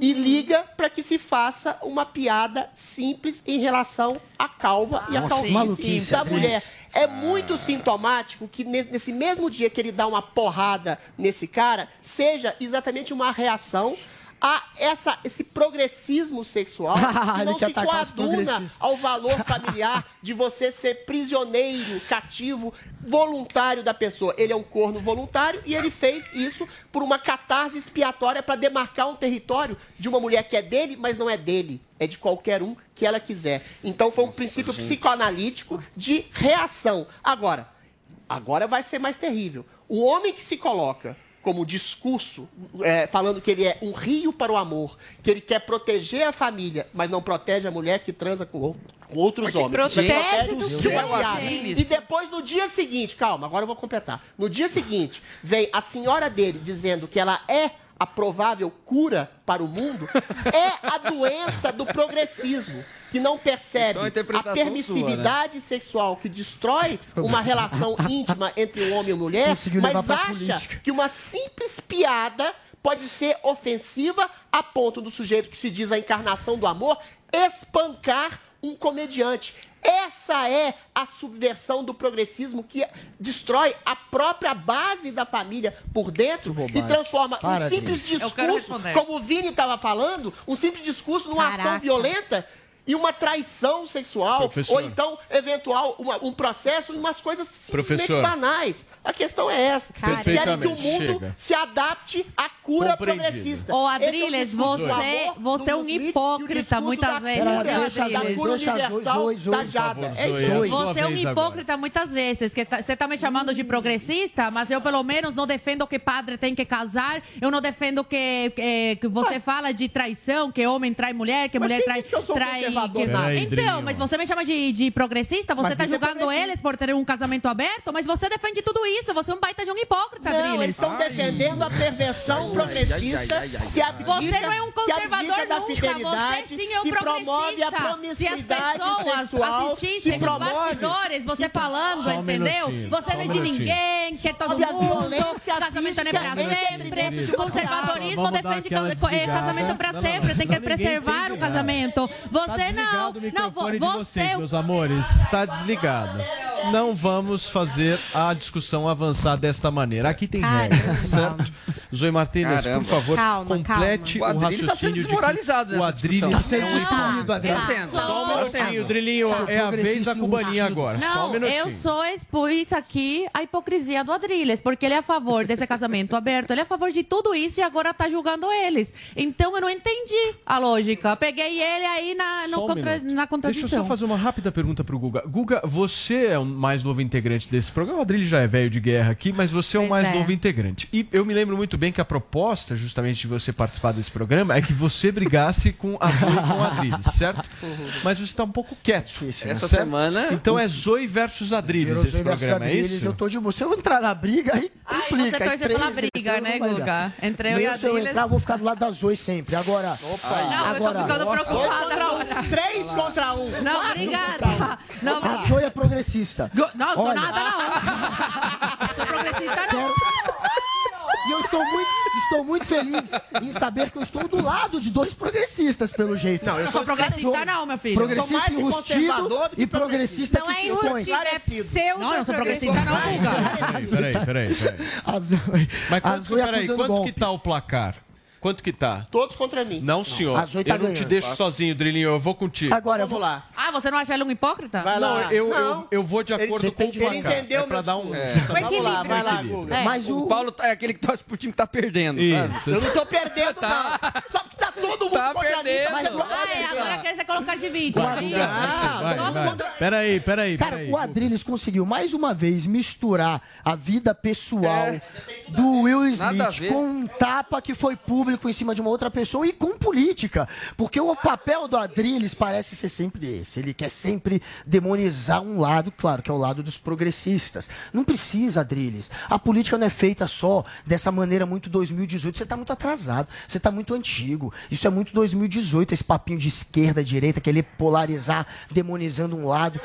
e liga para que se faça uma piada simples em relação à calva e à calvície da mulher. É muito sintomático que ne- nesse mesmo dia que ele dá uma porrada nesse cara, seja exatamente uma reação a essa, esse progressismo sexual que não se coaduna ao valor familiar de você ser prisioneiro, cativo, voluntário da pessoa. Ele é um corno voluntário e ele fez isso por uma catarse expiatória para demarcar um território de uma mulher que é dele, mas não é dele. É de qualquer um que ela quiser. Então foi um princípio psicoanalítico de reação. Agora, agora vai ser mais terrível. O homem que se coloca como discurso, é, falando que ele é um rio para o amor, que ele quer proteger a família, mas não protege a mulher que transa com, ou- com outros homens. protege do protege piada. gente? E depois, no dia seguinte, calma, agora eu vou completar. No dia seguinte, vem a senhora dele dizendo que ela é a provável cura para o mundo, é a doença do progressismo, que não percebe é a permissividade sexual que destrói uma relação íntima entre um homem e uma mulher, mas acha que uma simples piada pode ser ofensiva a ponto do sujeito que se diz a encarnação do amor espancar um comediante. Essa é a subversão do progressismo que destrói a própria base da família por dentro e transforma Para um simples disso. Discurso, como o Vini estava falando, um simples discurso numa ação Caraca. violenta e uma traição sexual, Professor. ou então, eventual, uma- um processo umas coisas simplesmente Professor. banais. A questão é essa. Eles querem que o mundo chega. se adapte à cura progressista. Ô, é Adriles, do você, você é um hipócrita muitas vezes. É Você é um hipócrita muitas vezes. que tá- Você tá me chamando de progressista, mas eu pelo menos não defendo que padre tem que casar. Eu não defendo que, que, que você fala de traição, que homem trai mulher, que Mas mulher trai. trai conservador, Então, mas você me chama de, de progressista? Você Mas tá é julgando progressista. eles por terem um casamento aberto? Mas você defende tudo isso. Você é um baita de um hipócrita, Não, Adriles. eles estão defendendo a perversão progressista que abdica, Você não é um conservador da nunca, você sim é um que promove a progressista. Se as promiscuidade pessoas sexual, assistissem promove bastidores, você falando, um entendeu? Você não é de ninguém, quer todo Sabe, a mundo, violência casamento não é pra sempre, entre conservadorismo defende é, casamento pra sempre, tem que preservar o casamento. Você Tá não, desligado o não, microfone vo- de você vocês, meus amores. Está desligado. Não vamos fazer a discussão avançar desta maneira. Aqui tem regras, certo? Zoe Martínez, por Caramba. favor, Calma, complete calma. o O tá sendo raciocínio de desmoralizado o nessa Adriles discussão. é um Excluído, Adriles. Tá sendo. Só um minutinho, Drilinho, é a vez da cubaninha agora. Só um Não, minutinho. eu só expus aqui a hipocrisia do Adriles, porque ele é a favor desse casamento aberto, ele é a favor de tudo isso e agora tá julgando eles. Então eu não entendi a lógica. Peguei ele aí na, no um contra- na contradição. Deixa eu só fazer uma rápida pergunta pro Guga. Guga, você é o mais novo integrante desse programa. O Adrilho já é velho de guerra aqui, mas você é o Pois mais é. novo integrante. E eu me lembro muito bem que a proposta, justamente, de você participar desse programa é que você brigasse com a Zoe e com o Adrilles, certo? Mas você tá um pouco quieto. Essa certo? semana- Então é Zoe versus Virou esse Zoe programa, é isso? Eu tô de boa. Se eu entrar na briga, aí Ai, complica. você aí torce pela briga, né. Guga? Entre eu e Mesmo se eu entrar, eu vou ficar do lado da Zoe sempre. Agora, Não, eu tô agora ficando preocupada na hora. Três contra um. Não, obrigada. um. Não, a. Zoe é progressista. Não, sou Olha. nada, não. Eu sou progressista, não. E eu estou muito, estou muito feliz em saber que eu estou do lado de dois progressistas, pelo jeito. Não, eu Eu sou progressista, não, meu filho. Sou Progressista mais enrustido conservador do que e progressista Não que é se expõe. é Não, eu não sou progressista, não, Guga. Peraí, peraí, peraí. Mas quanto, peraí, quanto que tá o placar? Quanto que tá? Todos contra mim. Não, senhor. Tá eu não te ganhando. deixo sozinho, Drilinho. Eu vou contigo. Agora, eu vou... lá. Ah, você não acha ele um hipócrita? Vai Não, lá. eu, Não. eu, eu vou de acordo Ele com o placar. ele entendeu é pra meu dar um... Vamos lá, vai lá. Guga. É. Mas O o... Paulo é aquele que torce pro time que tá perdendo, sabe? Isso. Eu não tô perdendo, não. Só que tá todo mundo Tá contra perdendo. mim. Mas o- Ah, é, agora quer você colocar de vítima. Vai, Ih, Guga, Ah, vai, todo vai. mundo- Peraí, peraí, Cara, o Adrilles conseguiu mais uma vez misturar a vida pessoal do Will Smith com um tapa que foi público em cima de uma outra pessoa e com política. Porque o papel do Adrilles parece ser sempre esse. Ele quer sempre demonizar um lado, claro, que é o lado dos progressistas. Não precisa, Adrilles. A política não é feita só dessa maneira muito 2018. Você está muito atrasado. Você está muito antigo. Isso é muito 2018, esse papinho de esquerda, direita, querer polarizar, demonizando um lado.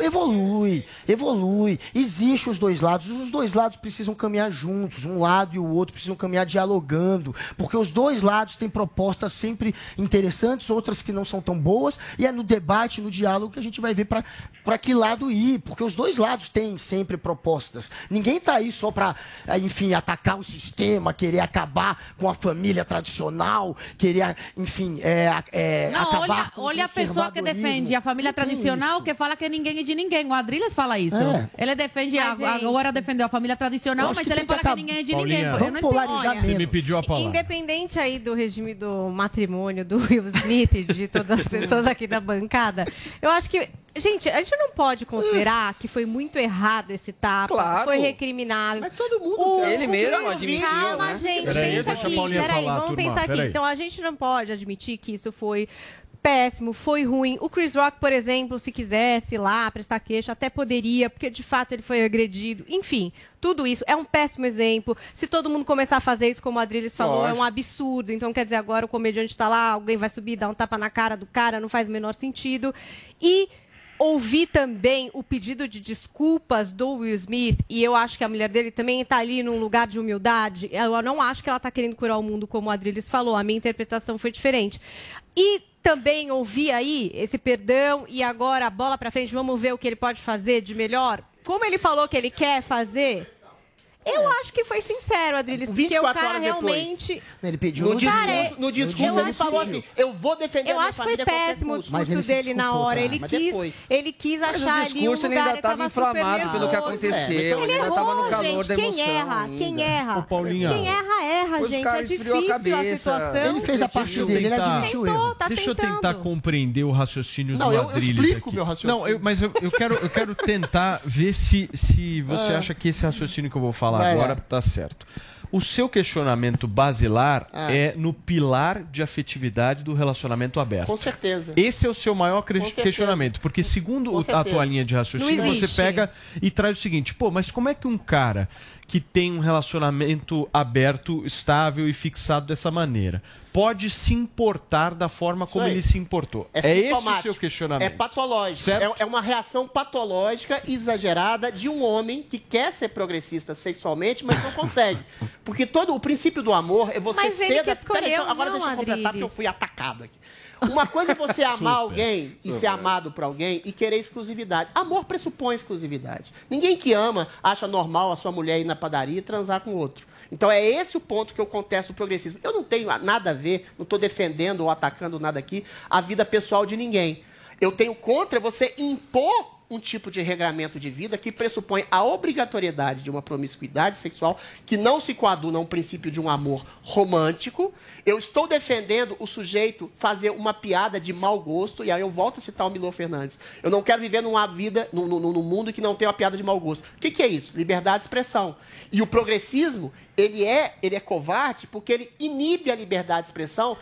Evolui, evolui. Existe os dois lados. Os dois lados precisam caminhar juntos. Um lado e o outro precisam caminhar dialogando. Porque os dois lados têm propostas sempre interessantes, outras que não são tão boas. E é no debate, no diálogo, que a gente vai ver para que lado ir. Porque os dois lados têm sempre propostas. Ninguém está aí só para, enfim, atacar o sistema, querer acabar com a família tradicional, querer, enfim, é, é, Não, acabar olha, com olha a pessoa que defende a família tradicional, que fala que ninguém é de ninguém. O Adriles fala isso. É. Ele defende, Mas, a- agora defendeu a família tradicional, Eu mas que ele fala que que, acabar- ninguém é de Paulinha, ninguém. Eu Vamos não polarizar. Olha, Você me pediu a palavra. Independente aí do regime do matrimônio do Will Smith, de todas as pessoas aqui da bancada, eu acho que Gente, a gente não pode considerar que foi muito errado esse tapa. Claro. Foi recriminado. Mas todo mundo. O, Ele o mesmo admitiu, Calma, né? gente. Pensa aqui. Peraí, vamos turma, pensar aqui. Então a gente não pode admitir que isso foi péssimo, foi ruim. O Chris Rock, por exemplo, se quisesse ir lá prestar queixa, até poderia, porque de fato ele foi agredido. Enfim, tudo isso é um péssimo exemplo. Se todo mundo começar a fazer isso, como a Adriles falou, é um absurdo. Então, quer dizer, agora o comediante está lá, alguém vai subir, dar um tapa na cara do cara, não faz o menor sentido. E ouvi também o pedido de desculpas do Will Smith, e eu acho que a mulher dele também está ali num lugar de humildade. Eu não acho que ela está querendo curar o mundo, como a Adriles falou. A minha interpretação foi diferente. E também ouvi aí esse perdão e agora bola para frente, vamos ver o que ele pode fazer de melhor. Como ele falou que ele quer fazer, eu acho que foi sincero, Adriles, porque o 24 cara horas depois. realmente Ele pediu No discurso, Cara, no discurso eu ele acho falou que- assim: eu vou defender Eu a minha acho que foi família a qualquer péssimo o discurso dele na hora. Ele quis, depois. ele quis Mas o achar ali um discurso ele lugar, ainda ele tava estava inflamado pelo que aconteceu. Ele Ele ainda estava no errou, calor gente. da Quem emoção erra? ainda. Quem erra? Ô, Paulinha. Quem erra, erra, o gente. É a difícil a, cabeça. situação. Ele fez a parte eu dele, ele admitiu tá Deixa eu tentar compreender o raciocínio Não, do eu- eu Adrilles explico meu raciocínio. Não, eu- mas eu, eu quero, eu quero tentar ver se, se você Ah. acha que esse raciocínio que eu vou falar Vai agora lá. tá certo. O seu questionamento basilar Ah. é no pilar de afetividade do relacionamento aberto. Com certeza. Esse é o seu maior questionamento, porque segundo a tua linha de raciocínio, você pega e traz o seguinte, pô, mas como é que um cara que tem um relacionamento aberto, estável e fixado dessa maneira, pode se importar da forma Isso como aí. ele se importou? É, esse o seu questionamento? É patológico. É, é uma reação patológica exagerada de um homem que quer ser progressista sexualmente, mas não consegue. Porque todo o princípio do amor é você Mas ele ser que da... escolheu, Peraí, então, agora não, deixa eu completar, porque eu Adriles. fui atacado aqui. Uma coisa é você amar alguém e ser super. amado por alguém e querer exclusividade. Amor pressupõe exclusividade. Ninguém que ama acha normal a sua mulher ir na padaria e transar com outro. Então é esse o ponto que eu contesto o progressismo. Eu não tenho nada a ver, não estou defendendo ou atacando nada aqui, a vida pessoal de ninguém. Eu tenho contra você impor um tipo de regramento de vida que pressupõe a obrigatoriedade de uma promiscuidade sexual que não se coaduna a um princípio de um amor romântico. Eu estou defendendo o sujeito fazer uma piada de mau gosto, e aí eu volto a citar o Milor Fernandes. Eu não quero viver numa vida, num, num- num mundo que não tem uma piada de mau gosto. O que, que é isso? Liberdade de expressão. E o progressismo, ele é, ele é covarde porque ele inibe a liberdade de expressão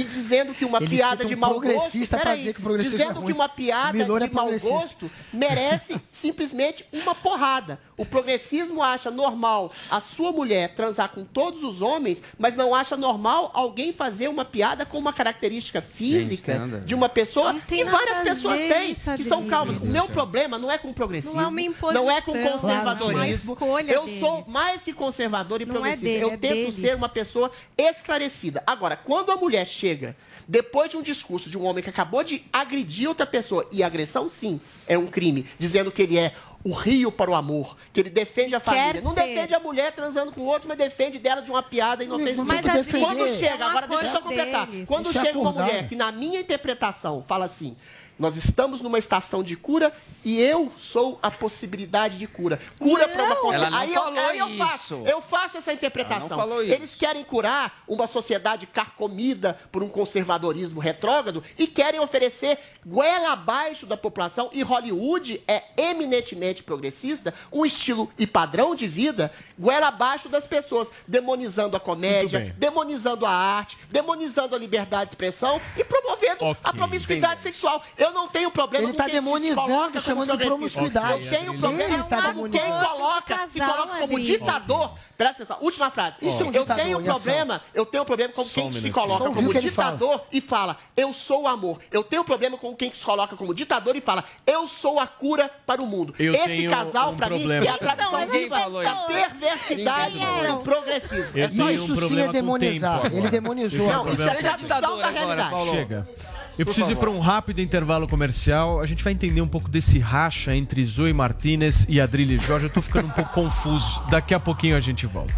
e dizendo que uma Ele piada de um mau gosto. progressista peraí, dizer que o progressismo dizendo é que uma piada Milor é de mau gosto merece simplesmente uma porrada. O progressismo acha normal a sua mulher transar com todos os homens, mas não acha normal alguém fazer uma piada com uma característica física Gente, nada a ver. de uma pessoa Não tem que várias pessoas ver têm, que são calmas. O meu problema não é com o progressismo, Não é uma não é com o conservadorismo. é uma escolha Eu deles. sou mais que conservador e Não é progressista. dele, Eu é tento deles. ser uma pessoa esclarecida. Agora, quando a mulher chega depois de um discurso de um homem que acabou de agredir outra pessoa, e agressão sim é um crime, dizendo que ele é o rio para o amor, que ele defende a família. Não ser. defende a mulher transando com outros, mas defende dela de uma piada inofensiva. Mas quando chega, uma agora deixa eu só completar. deles. Quando Isso é chega uma acordado. mulher que, na minha interpretação, fala assim. Nós estamos numa estação de cura e eu sou a possibilidade de cura. Cura para uma não Aí, eu, aí eu faço, eu faço essa interpretação. Eles querem curar uma sociedade carcomida por um conservadorismo retrógrado e querem oferecer goela abaixo da população. E Hollywood é eminentemente progressista, um estilo e padrão de vida goela abaixo das pessoas, demonizando a comédia, demonizando a arte, demonizando a liberdade de expressão e promovendo Ok, a promiscuidade sexual. Eu não tenho problema Ele com tá quem demonizando, como chamando de promiscuidade. Eu tenho problema ele tá com quem coloca, se coloca como Adriles. ditador. Presta atenção, última frase. Isso é um eu ditador tenho problema, eu tenho problema com quem um se coloca como ditador e fala, eu sou o amor. Eu tenho problema com quem se coloca como ditador e fala, eu sou a cura para o mundo. Eu Esse casal, um pra mim, é a tradição Ninguém viva da perversidade do progressismo. Eu É isso. Sim é demonizar. Ele demonizou. Não, isso é tradução ditador da realidade. Chega. Eu preciso ir para um rápido intervalo comercial. A gente vai entender um pouco desse racha entre Zoe Martinez e Adrilles Jorge. Eu tô ficando um pouco confuso. Daqui a pouquinho a gente volta.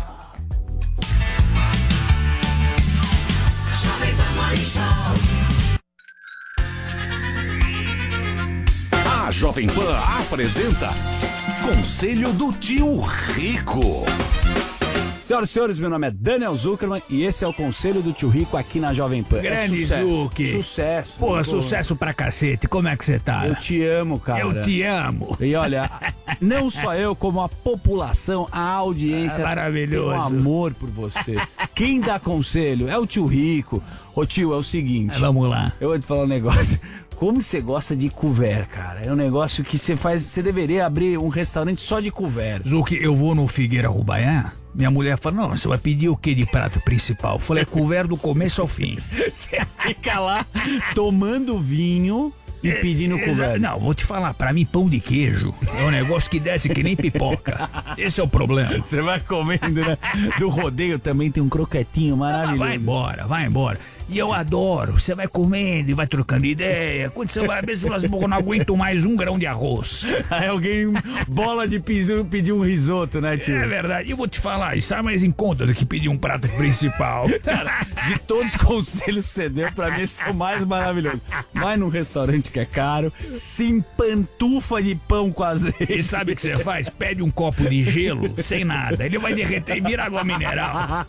A Jovem Pan apresenta Conselho do Tio Rico. Senhoras e senhores, meu nome é Daniel Zuckerman e esse é o Conselho do Tio Rico aqui na Jovem Pan. Grande é sucesso. Zuc. Sucesso. Porra, Pô. sucesso pra cacete. Como é que você tá? Eu te amo, cara. Eu te amo. E olha, não só eu, como a população, a audiência. É maravilhoso. Tem um amor por você. Quem dá conselho é o tio Rico. Ô tio, é o seguinte. É, vamos lá. Eu vou te falar um negócio. Como você gosta de couvert, cara? É um negócio que você faz. Você deveria abrir um restaurante só de couvert. Zuc, eu vou no Figueira Rubaiá. Minha mulher fala: Não, você vai pedir o que de prato principal? Eu falei: é couvert do começo ao fim. Você fica lá tomando vinho e pedindo couvert. Não, vou te falar, pra mim pão de queijo é um negócio que desce que nem pipoca. Esse é o problema. Você vai comendo, né? Do rodeio também tem um croquetinho maravilhoso. vai embora, vai embora. E eu adoro. Você vai comendo e vai trocando ideia. Quando você vai ver você não aguento mais um grão de arroz. Aí alguém bola de piso pedir um risoto, né, tio? É verdade. E eu vou te falar, isso é mais em conta do que pedir um prato principal. Cara, de todos os conselhos que você deu, pra mim esse é o mais maravilhoso. Vai num restaurante que é caro, se empantufa de pão com azeite. E sabe o que você faz? Pede um copo de gelo sem nada. Ele vai derreter e vira água mineral.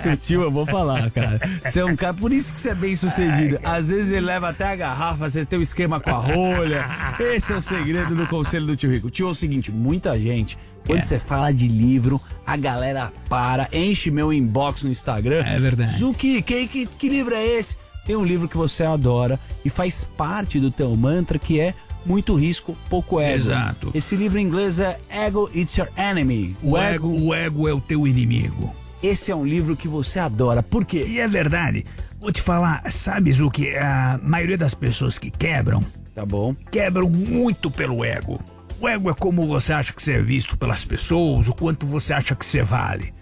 Seu tio, eu vou falar, cara. Você é um cara, por isso que você é bem sucedido. Às vezes ele leva até a garrafa, você tem um esquema com a rolha. Esse é o segredo do conselho do tio Rico. Tio, é o seguinte, muita gente, quando É. você fala de livro, a galera para, enche meu inbox no Instagram. É verdade. Zuki, que, que, que livro é esse? Tem um livro que você adora e faz parte do teu mantra que é muito risco, pouco ego. Exato. Esse livro em inglês é Ego It's Your Enemy. O ego, o ego é o teu inimigo. Esse é um livro que você adora. Por quê? E é verdade. Vou te falar, sabe, Zuki, a maioria das pessoas que quebram, Tá bom. quebram muito pelo ego. O ego é como você acha que você é visto pelas pessoas, o quanto você acha que você vale.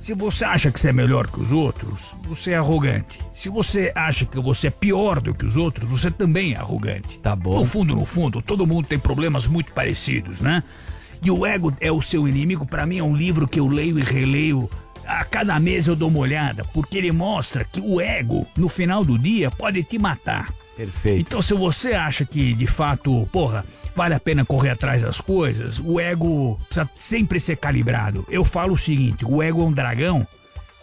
Se você acha que você é melhor que os outros, você é arrogante. Se você acha que você é pior do que os outros, você também é arrogante. Tá bom. No fundo, no fundo, todo mundo tem problemas muito parecidos, né? E o ego é o seu inimigo, para mim é um livro que eu leio e releio. A cada mês eu dou uma olhada, porque ele mostra que o ego, no final do dia, pode te matar. Perfeito. Então, se você acha que, de fato, porra, vale a pena correr atrás das coisas, o ego precisa sempre ser calibrado. Eu falo o seguinte: o ego é um dragão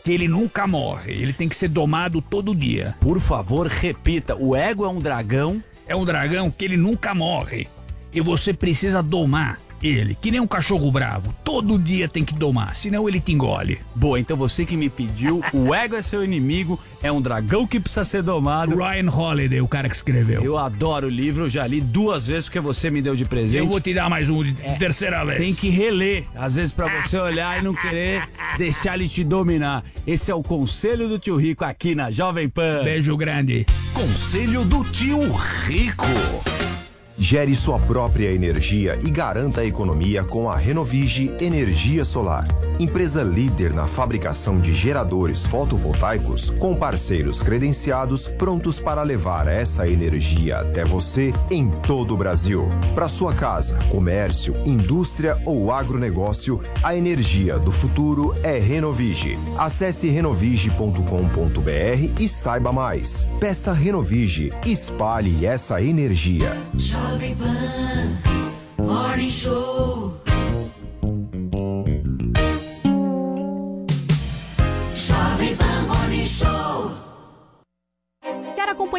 que ele nunca morre, ele tem que ser domado todo dia. Por favor, repita. O ego é um dragão. É um dragão que ele nunca morre. E você precisa domar ele, que nem um cachorro bravo. Todo dia tem que domar, senão ele te engole. Boa, então você que me pediu, o ego é seu inimigo, é um dragão que precisa ser domado. Ryan Holiday, o cara que escreveu. Eu adoro o livro, eu já li duas vezes porque você me deu de presente. Eu vou te dar mais um de É, terceira vez. Tem que reler, às vezes pra você olhar e não querer deixar ele te dominar. Esse é o conselho do tio Rico aqui na Jovem Pan. Beijo grande. Conselho do tio Rico. Gere sua própria energia e garanta a economia com a Renovige Energia Solar. Empresa líder na fabricação de geradores fotovoltaicos, com parceiros credenciados prontos para levar essa energia até você em todo o Brasil. Para sua casa, comércio, indústria ou agronegócio, a energia do futuro é Renovige. Acesse renovige.com.br e saiba mais. Peça Renovige. Espalhe essa energia. Jovem Pan Morning Show.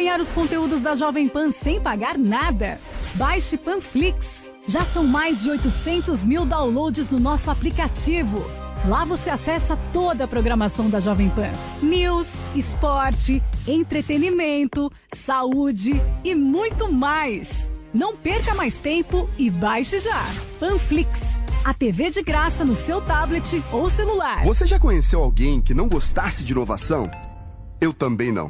Acompanhar os conteúdos da Jovem Pan sem pagar nada? Baixe Panflix. Já são mais de 800 mil downloads no nosso aplicativo. Lá você acessa toda a programação da Jovem Pan: news, esporte, entretenimento, saúde e muito mais. Não perca mais tempo e baixe já. Panflix, a TV de graça no seu tablet ou celular. Você já conheceu alguém que não gostasse de inovação? Eu também não.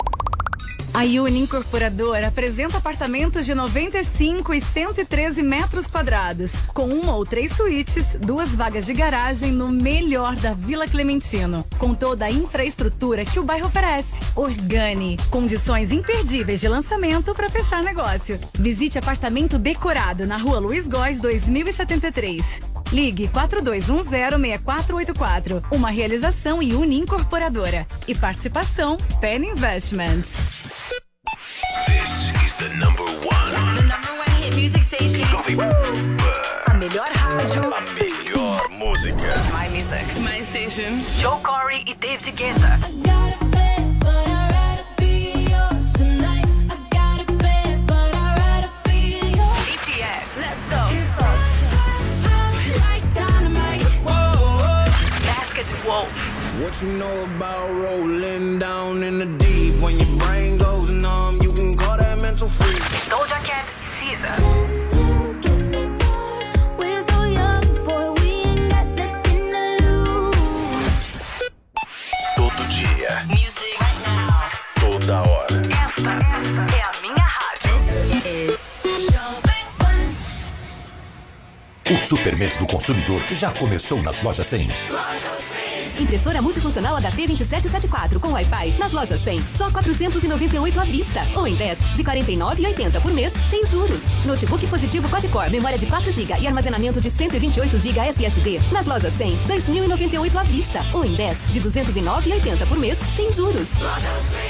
A Uni Incorporadora apresenta apartamentos de 95 e 113 metros quadrados, com uma ou três suítes, duas vagas de garagem no melhor da Vila Clementino, com toda a infraestrutura que o bairro oferece. Organi, condições imperdíveis de lançamento para fechar negócio. Visite apartamento decorado na Rua Luiz Góes 2073. Ligue 4210-6484. Uma realização Uni Incorporadora. E participação Penn Investments. This is the number one. The number one hit music station. Jovem Pan. A melhor rádio. A melhor música. My music. My station. Joe Corey e David Guetta. BTS. Let's go. Basket Wolf. What you know about rolling down in the deep? When your brain goes numb, mental freak. Doja Cat e Caesar. Todo dia. Music. Toda hora. Esta é a minha rádio. O Super Mês do Consumidor já começou nas lojas 100. Impressora multifuncional HT2774 com Wi-Fi nas lojas 100, só 498 à vista. Ou em 10, de 49,80 por mês, sem juros. Notebook positivo quad-core, memória de 4 GB e armazenamento de 128 GB SSD. Nas lojas 100, 2.098 à vista. Ou em 10, de 209,80 por mês, sem juros.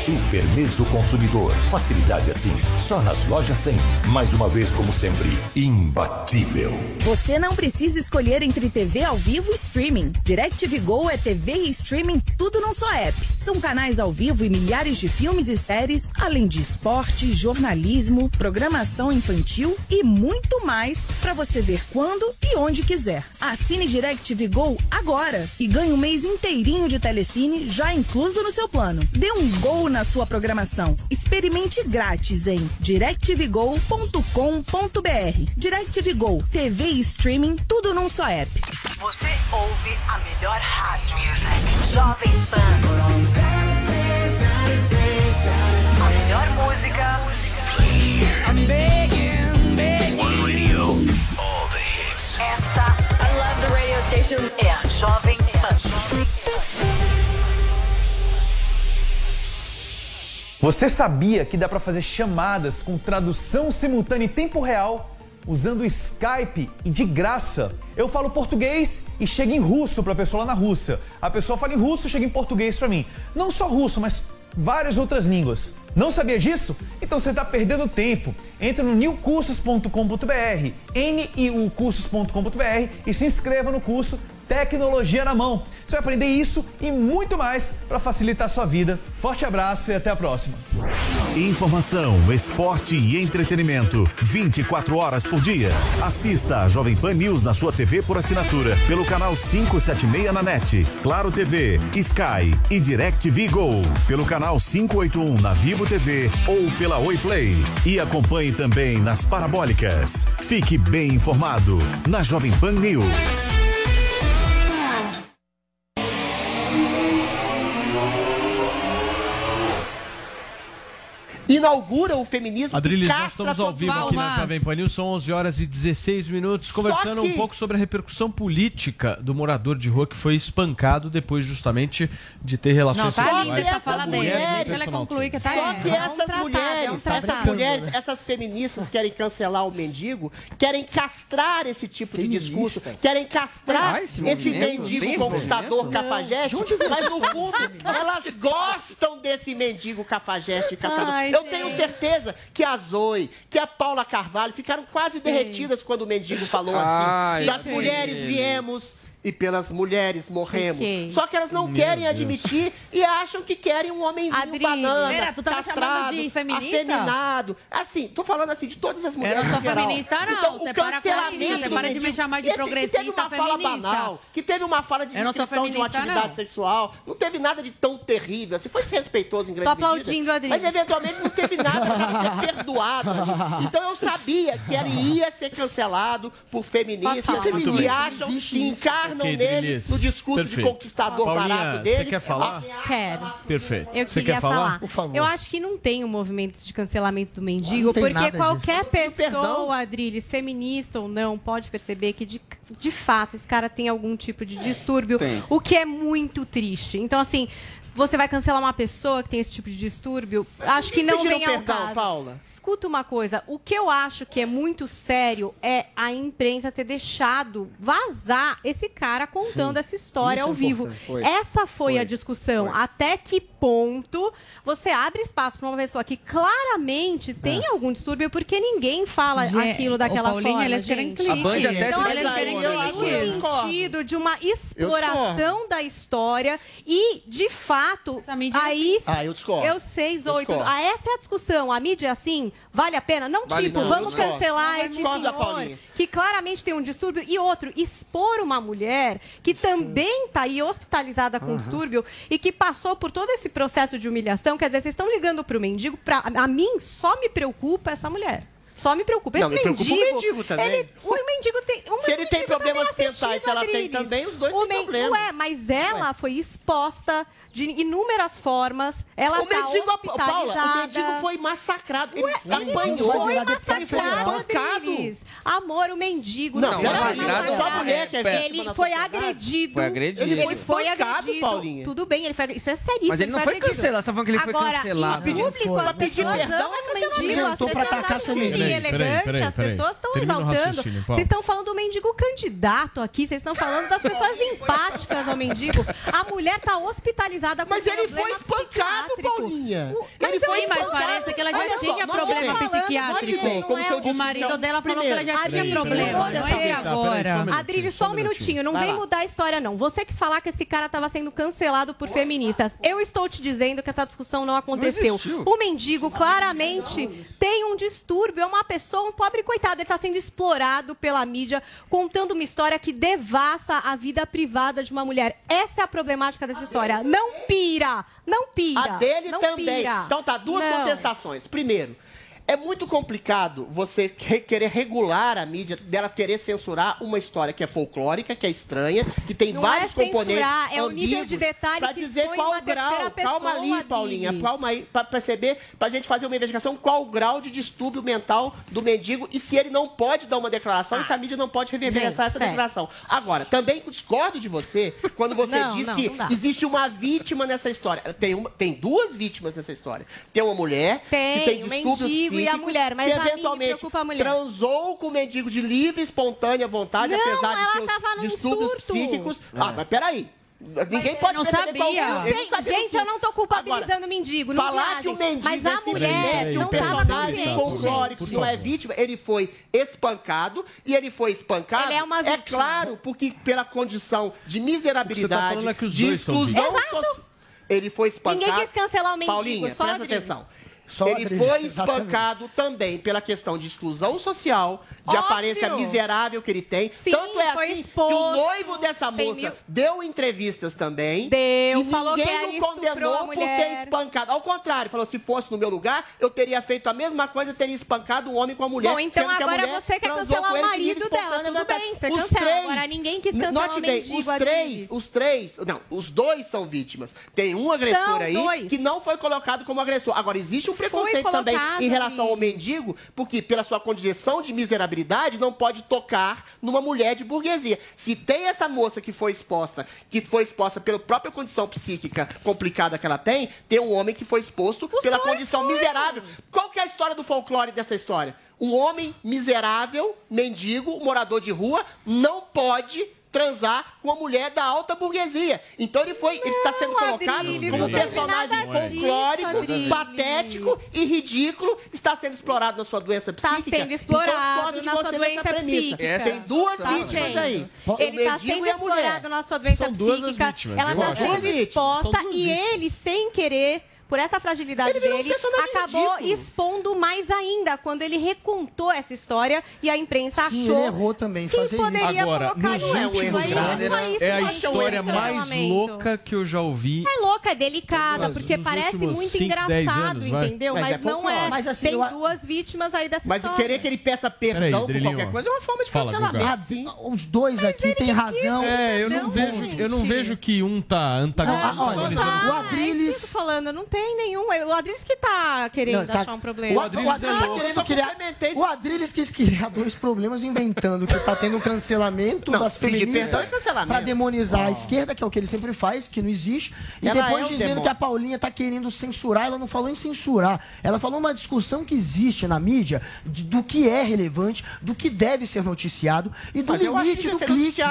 Super Mês do Consumidor. Facilidade assim, só nas lojas 100. Mais uma vez, como sempre, imbatível. Você não precisa escolher entre TV ao vivo e streaming. DirecTV Go é TV e streaming tudo num só app. São canais ao vivo e milhares de filmes e séries, além de esporte, jornalismo, programação infantil e muito mais para você ver quando e onde quiser. Assine DirecTV Go agora e ganhe um mês inteirinho de telecine já incluso no seu plano. Dê um gol na sua programação. Experimente grátis em directvgo.com.br. DirecTV Go, TV e streaming tudo num só app. Você ouve a melhor rádio. Jovem Pan. A melhor música. I'm begging, begging. One radio. All the hits. Esta, I love the radio station, é a Jovem Pan. Você sabia que dá para fazer chamadas com tradução simultânea em tempo real usando Skype e de graça? Eu falo português e chega em russo para a pessoa lá na Rússia. A pessoa fala em russo chega em português para mim. Não só russo, mas várias outras línguas. Não sabia disso? Então você está perdendo tempo. Entre no newcursos.com.br, niucursos.com.br e se inscreva no curso Tecnologia na Mão. Você vai aprender isso e muito mais para facilitar a sua vida. Forte abraço e até a próxima. Informação, esporte e entretenimento. 24 horas por dia. Assista a Jovem Pan News na sua TV por assinatura pelo canal 576 na NET, Claro TV, Sky e DirecTV Go. Pelo canal 581 na Vivo TV ou pela Oi Play. E acompanhe também nas parabólicas. Fique bem informado na Jovem Pan News. Inaugura o feminismo Adriles, que nós estamos ao vivo aqui na. Jovem Pan News, são 11 horas e 16 minutos, conversando que- um pouco sobre a repercussão política do morador de rua que foi espancado depois justamente de ter relações Não, tá sexuais linda essa com fala mulheres dele. Deixa personal concluir que tá Só que É um essas tratado, é um mulheres, essas mulheres, essas feministas querem cancelar o mendigo, querem castrar esse tipo de discurso, querem castrar Ah, esse esse, mendigo conquistador movimento? cafajeste, mas no fundo elas gostam desse mendigo cafajeste e caçador. Ai, Eu tenho certeza que a Zoe, que a Paula Carvalho ficaram quase derretidas quando o mendigo falou Ai, assim. Das mulheres viemos e pelas mulheres morremos. Ok. Só que elas não Meu querem Deus. admitir e acham que querem um homenzinho Adri, banana, Pera, tu tá chamando castrado, de feminista? afeminado. Assim, tô falando assim de todas as Eu mulheres não sou feminista, não. Então, Você o para cancelamento isso. Você para de me chamar de que- que teve progressista uma fala feminista. banal, que teve uma fala de Eu descrição de uma atividade não. sexual. Não teve nada de tão terrível. assim, foi desrespeitoso em grande Tô aplaudindo, medida. Adri. Mas eventualmente não teve nada pra ser perdoado ali. Então eu sabia que ele ia ser cancelado por feministas que acham, que isso. Encarnam Ok, nele Drilis. no discurso de Perfeito. conquistador Paulinha, barato você dele. quer falar? Quero. Perfeito. Eu Você quer falar. falar? Eu acho que não tem um movimento de cancelamento do mendigo, porque qualquer disso. pessoa, Adriles, feminista ou não, pode perceber que de, de fato esse cara tem algum tipo de distúrbio, Tem. o que é muito triste. Então, assim. Você vai cancelar uma pessoa que tem esse tipo de distúrbio? Acho que não vem ao perdão, caso. Paula? Escuta uma coisa, o que eu acho que é muito sério é a imprensa ter deixado vazar esse cara contando Sim. essa história Isso ao é vivo. Foi. Essa foi, a discussão. Até que ponto você abre espaço para uma pessoa que claramente tem algum distúrbio porque ninguém fala aquilo daquela ô, Paulinha, forma. eles querem gente. clique. A Band até então, se eles querem clique no sentido de uma exploração da história e, de fato, aí... Ah, eu discordo. Eu sei, Eu Zoe. tudo. discordo. Ah, essa é a discussão. A mídia é assim? Vale a pena? Não, Vale tipo, não, vamos cancelar Eu esse senhor que claramente tem um distúrbio. E outro, expor uma mulher que também está aí hospitalizada com Aham. distúrbio e que passou por todo esse processo de humilhação. Quer dizer, vocês estão ligando para o mendigo. Pra, a mim, só me preocupa essa mulher. Só me preocupa. Não, Esse me preocupa o mendigo, mendigo também. Ele, o mendigo tem. o Se ele tem mendigo problemas é mentais, se ela tem também, os dois O têm men- problema. Ué, mas ela foi exposta de inúmeras formas. Ela o tá mendigo, hospitalizada. Paula, o mendigo foi massacrado. Ele Ué, ele apanhou. foi Ele foi massacrado, espancado. Adriles. Amor, o mendigo Não, não, foi não foi a massacrado. mulher que é vítima Ele foi agredido. Foi agredido. Ele foi, foi agredido. Paulinha. Tudo bem, ele foi agredido. Isso é seríssimo. Mas ele não foi cancelado, você tá falando que ele foi Agora, cancelado. em público, Foi. as pessoas perdão amam é o mendigo. As pessoas ele Peraí, elegante, peraí, as peraí. pessoas estão exaltando. Paulo. Vocês estão falando do mendigo candidato aqui, vocês estão falando das pessoas empáticas ao mendigo. A mulher tá hospitalizada com Mas ele foi espancado. Paulinha. O- mas Ele foi mas parece que ela já Olha tinha só, problema psiquiátrico. note bem, como Não se eu é disse O marido dela falou que ela já Primeiro, tinha problema, não é agora. Adrilho, só um minutinho. Não vem mudar a história, não. Você quis falar que esse cara estava sendo cancelado por feministas. Eu estou te dizendo que essa discussão não aconteceu. o mendigo claramente tem um distúrbio. É uma pessoa, um pobre coitado. Ele está sendo explorado pela mídia, contando uma história que devassa a vida privada de uma mulher. Essa é a problemática dessa história. Não pira! Não pira! A dele não também. Pira. Então tá, duas Não. contestações. Primeiro, é muito complicado você re- querer regular a mídia, dela querer censurar uma história que é folclórica, que é estranha, que tem Não vários é componentes. censurar, é o nível de detalhe pra que dizer qual uma grau. calma ali, Paulinha, calma aí, pra perceber, pra gente fazer uma investigação qual o grau de distúrbio mental do mendigo e se ele não pode dar uma declaração e se a mídia não pode Gente, essa sério. declaração. Agora, também discordo de você quando você Não, diz não, que não existe uma vítima nessa história. Tem, uma, tem duas vítimas nessa história. Tem uma mulher Tem, que tem o distúrbios mendigo e a mulher, mas que a mim me eventualmente a mulher. transou com o mendigo de livre, espontânea vontade, Não, apesar de ela seus tava num distúrbios surto. psíquicos. Ah, mas peraí. Ninguém pode não qual sabia. é o- ele Gente, sabia gente, eu não tô culpabilizando Agora, o mendigo. Não Falar viajem. que o mendigo Mas a é mulher não um personagem folclórico que não é vítima, ele foi espancado e ele foi espancado. Ele é uma vítima. claro, porque pela condição de miserabilidade, falando é que os de exclusão social. Ele foi espancado. Ninguém quis cancelar o mendigo, Paulinha, só presta atenção. Só ele foi exatamente. espancado também pela questão de exclusão social, de Óbvio. aparência miserável que ele tem. Sim, Tanto é foi assim exposto. que o noivo dessa moça mil- deu entrevistas também. Deu, e falou que ninguém ela o estuprou condenou por ter espancado. Ao contrário, falou: se fosse no meu lugar, eu teria feito a mesma coisa, teria espancado um homem com a mulher. Bom, então sendo que a agora mulher você quer cancelar com o marido dela, tudo bem, você Os cancela. três- Agora ninguém quis cancelar Note o bem, os três, os três, não, os dois são vítimas. Tem um agressor São aí dois. que não foi colocado como agressor. Agora, existe um preconceito também em relação ao mendigo, porque pela sua condição de miserabilidade não pode tocar numa mulher de burguesia. Se tem essa moça que foi exposta, que foi exposta pela própria condição psíquica complicada que ela tem, tem um homem que foi exposto pela dois condição foram. miserável. Qual que é a história do folclore dessa história? Um homem miserável, mendigo, morador de rua, não pode transar com uma mulher da alta burguesia. Então ele foi, ele está sendo colocado Adriles, como um não personagem disso, folclórico, patético e ridículo, está sendo explorado na sua doença Tá psíquica. sendo explorado Então, discordo de na sua doença psíquica. Tem duas Tá vítimas sendo. aí. Ele o está mendigo sendo e a mulher. explorado na sua doença São duas as psíquica. vítimas, ela está sendo Duas exposta duas e vítimas. ele, sem querer, por essa fragilidade um dele, personagem acabou ridículo. expondo mais ainda quando ele recontou essa história e a imprensa Sim, achou ele errou também que fazer isso. poderia Agora, colocar nos ele. últimos Mas aí é a um história de mais louca que eu já ouvi. É louca, é delicada, Nos porque parece muito cinco, engraçado, anos, entendeu? Mas Mas, é não é. Mas assim, Tem eu duas vítimas aí dessa Mas história. querer que ele peça perdão Peraí, por qualquer coisa é uma forma de Fala, cancelamento. Ah, os dois aqui têm razão. É, eu não, vejo, eu não vejo que um tá olha, antagonizando. o Ah, é eu Adriles- tô falando, não tem nenhum. O Adriles que tá querendo Não, tá- achar um problema. o Adriles é Adriles tá louco. querendo criar. O Adriles quis criar dois problemas inventando que tá tendo um cancelamento Não, das feministas é pra demonizar a esquerda, que é o que ele sempre faz, que não existe. E Ela depois é dizendo demônio. que a Paulinha tá querendo censurar. Ela não falou em censurar. Ela falou uma discussão que existe na mídia de- do que é relevante, do que deve ser noticiado e do Mas limite do clique.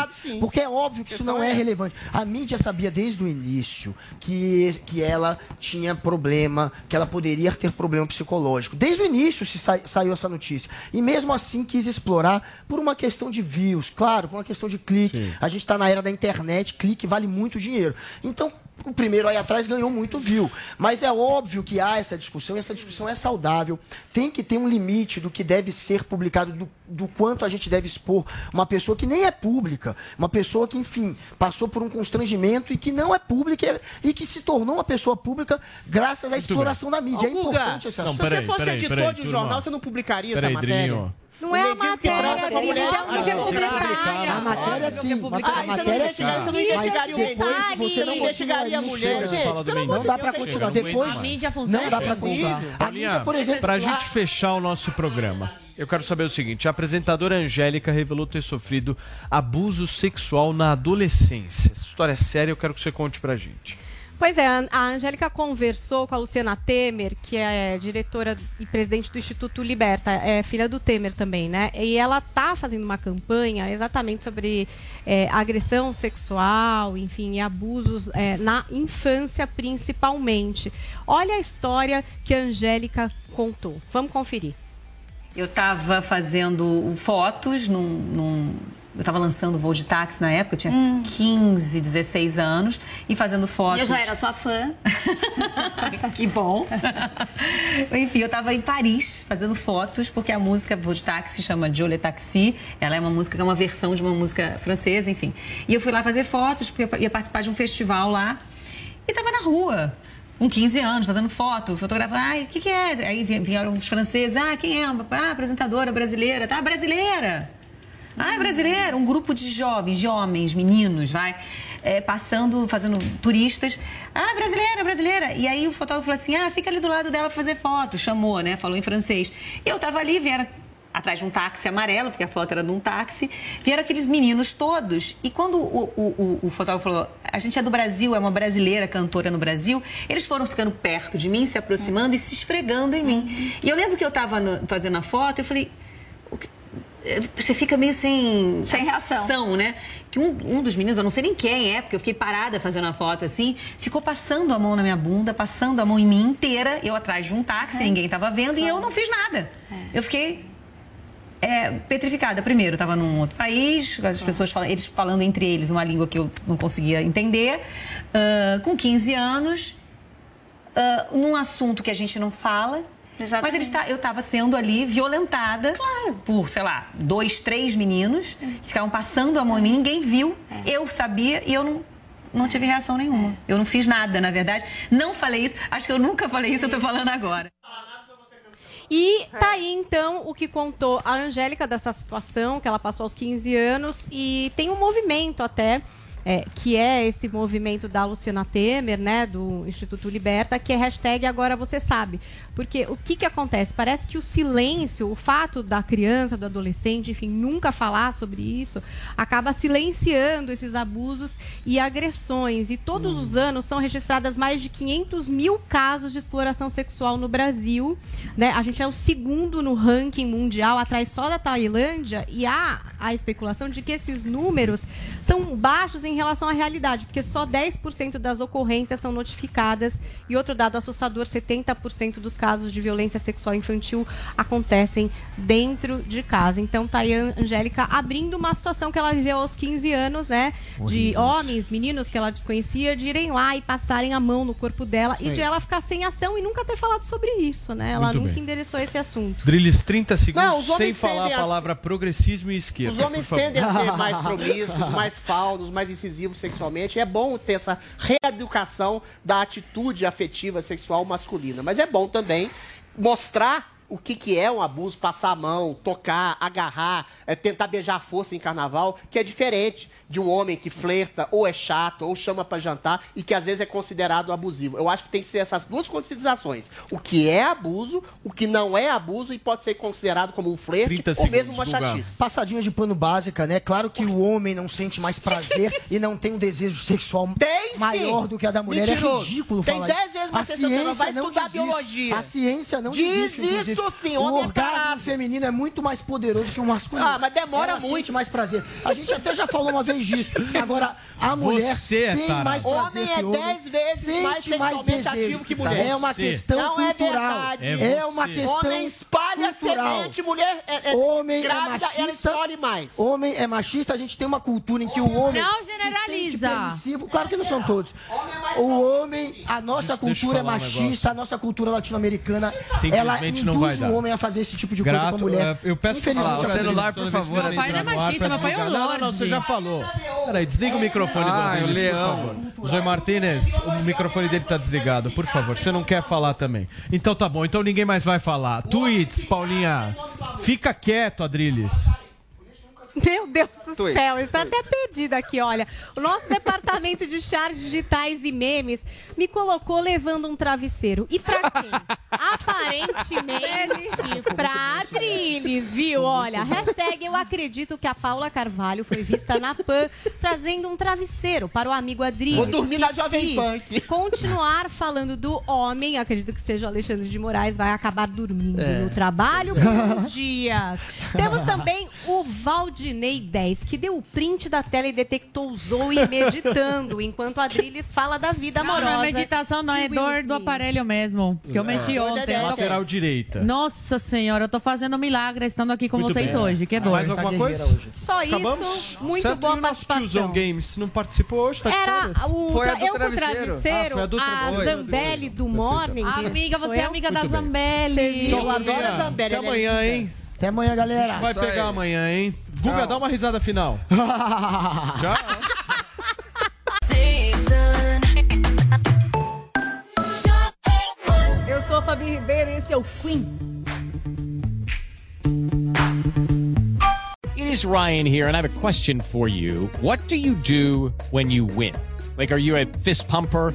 Porque é óbvio que isso não é é- relevante. A mídia sabia desde o início que, que ela tinha problema, que ela poderia ter problema psicológico. Desde o início se sa- saiu essa notícia. E mesmo assim quis explorar por uma questão de views, claro, por uma questão de clique. A gente está na era da internet, clique vale muito dinheiro. Então, o primeiro aí atrás ganhou muito view. Mas é óbvio que há essa discussão, e essa discussão é saudável. Tem que ter um limite do que deve ser publicado, do, do quanto a gente deve expor uma pessoa que nem é pública. Uma pessoa que, enfim, passou por um constrangimento e que não é pública e que se tornou uma pessoa pública graças à exploração da mídia. É importante esse Não, assunto. Se peraí, você fosse peraí, editor peraí, de um jornal, você não publicaria Peraí, essa matéria? Drilinho, Não é a matéria, com a Adriles, mulher, é um nível ah, publicitário. A matéria sim, Ah, a matéria sim. investigaria, você não Mas o depois você não investigaria a mulher, gente. Não dá pra continuar. Depois A mídia funciona não dá pra assim. continuar. A mídia, por exemplo, pra gente fechar o nosso programa, eu quero saber o seguinte: a apresentadora Angélica revelou ter sofrido abuso sexual na adolescência. Essa história é séria, eu quero que você conte pra gente. Pois é, a Angélica conversou com a Luciana Temer, que é diretora e presidente do Instituto Liberta, é filha do Temer também, né? E ela tá fazendo uma campanha exatamente sobre é, agressão sexual, enfim, e abusos é, na infância principalmente. Olha a história que a Angélica contou. Vamos conferir. Eu estava fazendo fotos num. num- eu estava lançando voo de táxi na época, eu tinha 15, 16 anos, e fazendo fotos. Eu já era sua fã. que bom. Enfim, eu estava em Paris fazendo fotos, porque a música Voo de Táxi se chama Jolie Taxi. Ela é uma música que é uma versão de uma música francesa, enfim. E eu fui lá fazer fotos, porque eu ia participar de um festival lá. E estava na rua. Com 15 anos, fazendo foto, fotografando. Ai, o que, que é? Aí vi- vieram os franceses. Ah, quem é? Ah, apresentadora brasileira. Tá, brasileira. Ah, é brasileira, um grupo de jovens, de homens, meninos, vai, é, passando, fazendo turistas. Ah, brasileira, brasileira. E aí o fotógrafo falou assim: ah, fica ali do lado dela pra fazer foto. Chamou, né? Falou em francês. E eu tava ali, vieram atrás de um táxi amarelo, porque a foto era de um táxi, vieram aqueles meninos todos. E quando o, o, o, o fotógrafo falou: a gente é do Brasil, é uma brasileira cantora no Brasil, eles foram ficando perto de mim, se aproximando e se esfregando em mim. E eu lembro que eu tava fazendo a foto, eu falei você fica meio sem, Sem reação. né? Que um, um dos meninos, eu não sei nem quem é, porque eu fiquei parada fazendo a foto assim, ficou passando a mão na minha bunda, passando a mão em mim inteira, eu atrás de um táxi, ninguém tava vendo e eu não fiz nada. Eu fiquei é, petrificada. Primeiro, estava num outro país, as pessoas falam, eles falando entre eles uma língua que eu não conseguia entender, ah, com 15 anos, ah, num assunto que a gente não fala. Mas eles eu estava sendo ali violentada por, sei lá, dois, três meninos que ficavam passando a mão em mim, ninguém viu. Eu sabia e eu não, não tive reação nenhuma. Eu não fiz nada, na verdade. Não falei isso. Acho que eu nunca falei isso, eu tô falando agora. E tá aí então o que contou a Angélica dessa situação que ela passou aos 15 anos e tem um movimento até é, que é esse movimento da Luciana Temer, né, do Instituto Liberta, que é hashtag agora você sabe. Porque o que, que acontece? Parece que o silêncio, o fato da criança, do adolescente, enfim, nunca falar sobre isso, acaba silenciando esses abusos e agressões. E todos os anos são registradas mais de 500 mil casos de exploração sexual no Brasil. Né? A gente é o segundo no ranking mundial, atrás só da Tailândia, e há a especulação de que esses números são baixos em relação à realidade, porque só 10% das ocorrências são notificadas. E outro dado assustador: 70% dos casos de violência sexual infantil acontecem dentro de casa. Então, tá aí a Angélica abrindo uma situação que ela viveu aos 15 anos, né? De homens, meninos que ela desconhecia, de irem lá e passarem a mão no corpo dela Isso e de ela ficar sem ação e nunca ter falado sobre isso, né? Ela Muito nunca bem. endereçou esse assunto. Drilis, 30 segundos Não, sem falar a a- palavra progressismo e esquerda. Os homens tendem a ser mais promíscuos, mais faldos, mais sexualmente. É bom ter essa reeducação da atitude afetiva sexual masculina. Mas é bom também mostrar o que, que é um abuso, passar a mão, tocar, agarrar, é, tentar beijar a força em carnaval, que é diferente de um homem que flerta, ou é chato, ou chama pra jantar, e que às vezes é considerado abusivo. Eu acho que tem que ser essas duas considerações. O que é abuso, o que não é abuso, e pode ser considerado como um flerte, ou mesmo uma chatice. Passadinha de pano básica, né? Claro que o homem não sente mais prazer e não tem um desejo sexual maior do que a da mulher. Mentiroso. É ridículo Tem falar dez isso. vezes A mais testosterona. ciência Vai não estudar isso. biologia. A ciência não Diz diz isso. inclusive. sim, O homem é orgasmo parado. feminino é muito mais poderoso que o masculino. Ah, mas demora Ela muito. sente mais prazer. A gente até já falou uma vez disso. Agora, a mulher Você é tem tarado. mais prazer Homem é que homem. 10 vezes sente mais mais sexualmente desejo. ativo que mulher. É uma questão Não é cultural. verdade. É É uma questão Homem espalha cultural. semente, mulher é, é Homem grávida, é ela machista. escolhe mais. Homem é machista, a gente tem uma cultura em que o homem. Não se sente generaliza. permissivo. Claro que não são todos. O homem, a nossa cultura é um machista, negócio. a nossa cultura latino-americana, ela não vai induz o homem a fazer esse tipo de coisa Grato, com a mulher. eu peço Infelizmente, falar, o celular, por favor. Meu pai não é machista, meu pai é um desligar. Não, não, lorde. você já falou. Peraí, desliga o microfone do Rodrigues, o leão. por favor. Martinez, o microfone dele tá desligado, por favor. Você não quer falar também. Então tá bom, então ninguém mais vai falar. Tweets, Paulinha. Fica quieto, Adriles. Meu Deus do Tweets, céu, está até perdido aqui, olha. O nosso departamento de charts digitais e memes me colocou levando um travesseiro. E pra quem? Aparentemente pra Adriles, viu? Olha, hashtag eu acredito que a Paula Carvalho foi vista na PAN trazendo um travesseiro para o amigo Adriles. Vou dormir na Jovem aqui. Continuar falando do homem, acredito que seja o Alexandre de Moraes, vai acabar dormindo É. no trabalho por uns dias. Temos também o Valdinei 10, que deu o print da tela e detectou Zoe meditando, enquanto a Adriles fala da vida Não, amorosa. não é meditação, não, é dor do aparelho mesmo. Que eu mexi É. ontem. Lateral direita. Nossa senhora, eu tô fazendo um milagre estando aqui com Muito vocês bem. hoje. Que dor. Mais alguma coisa? Só Acabamos? isso, muito certo? boa participação. tiozão Games não participou hoje, tá Era o Foi a do eu com o travesseiro. travesseiro, Ah, foi a do a. Zambelli do Morning. Amiga, Sou você é amiga da. Zambelli. Eu adoro a Zambelli. Até é amanhã, hein? Até amanhã, galera. Vai pegar amanhã, hein? Guga, dá uma risada final. Já? Eu sou a Fabi Ribeiro e esse é o Queen. It is Ryan here, and I have a question for you. What do you do when you win? Like, are you a fist pumper?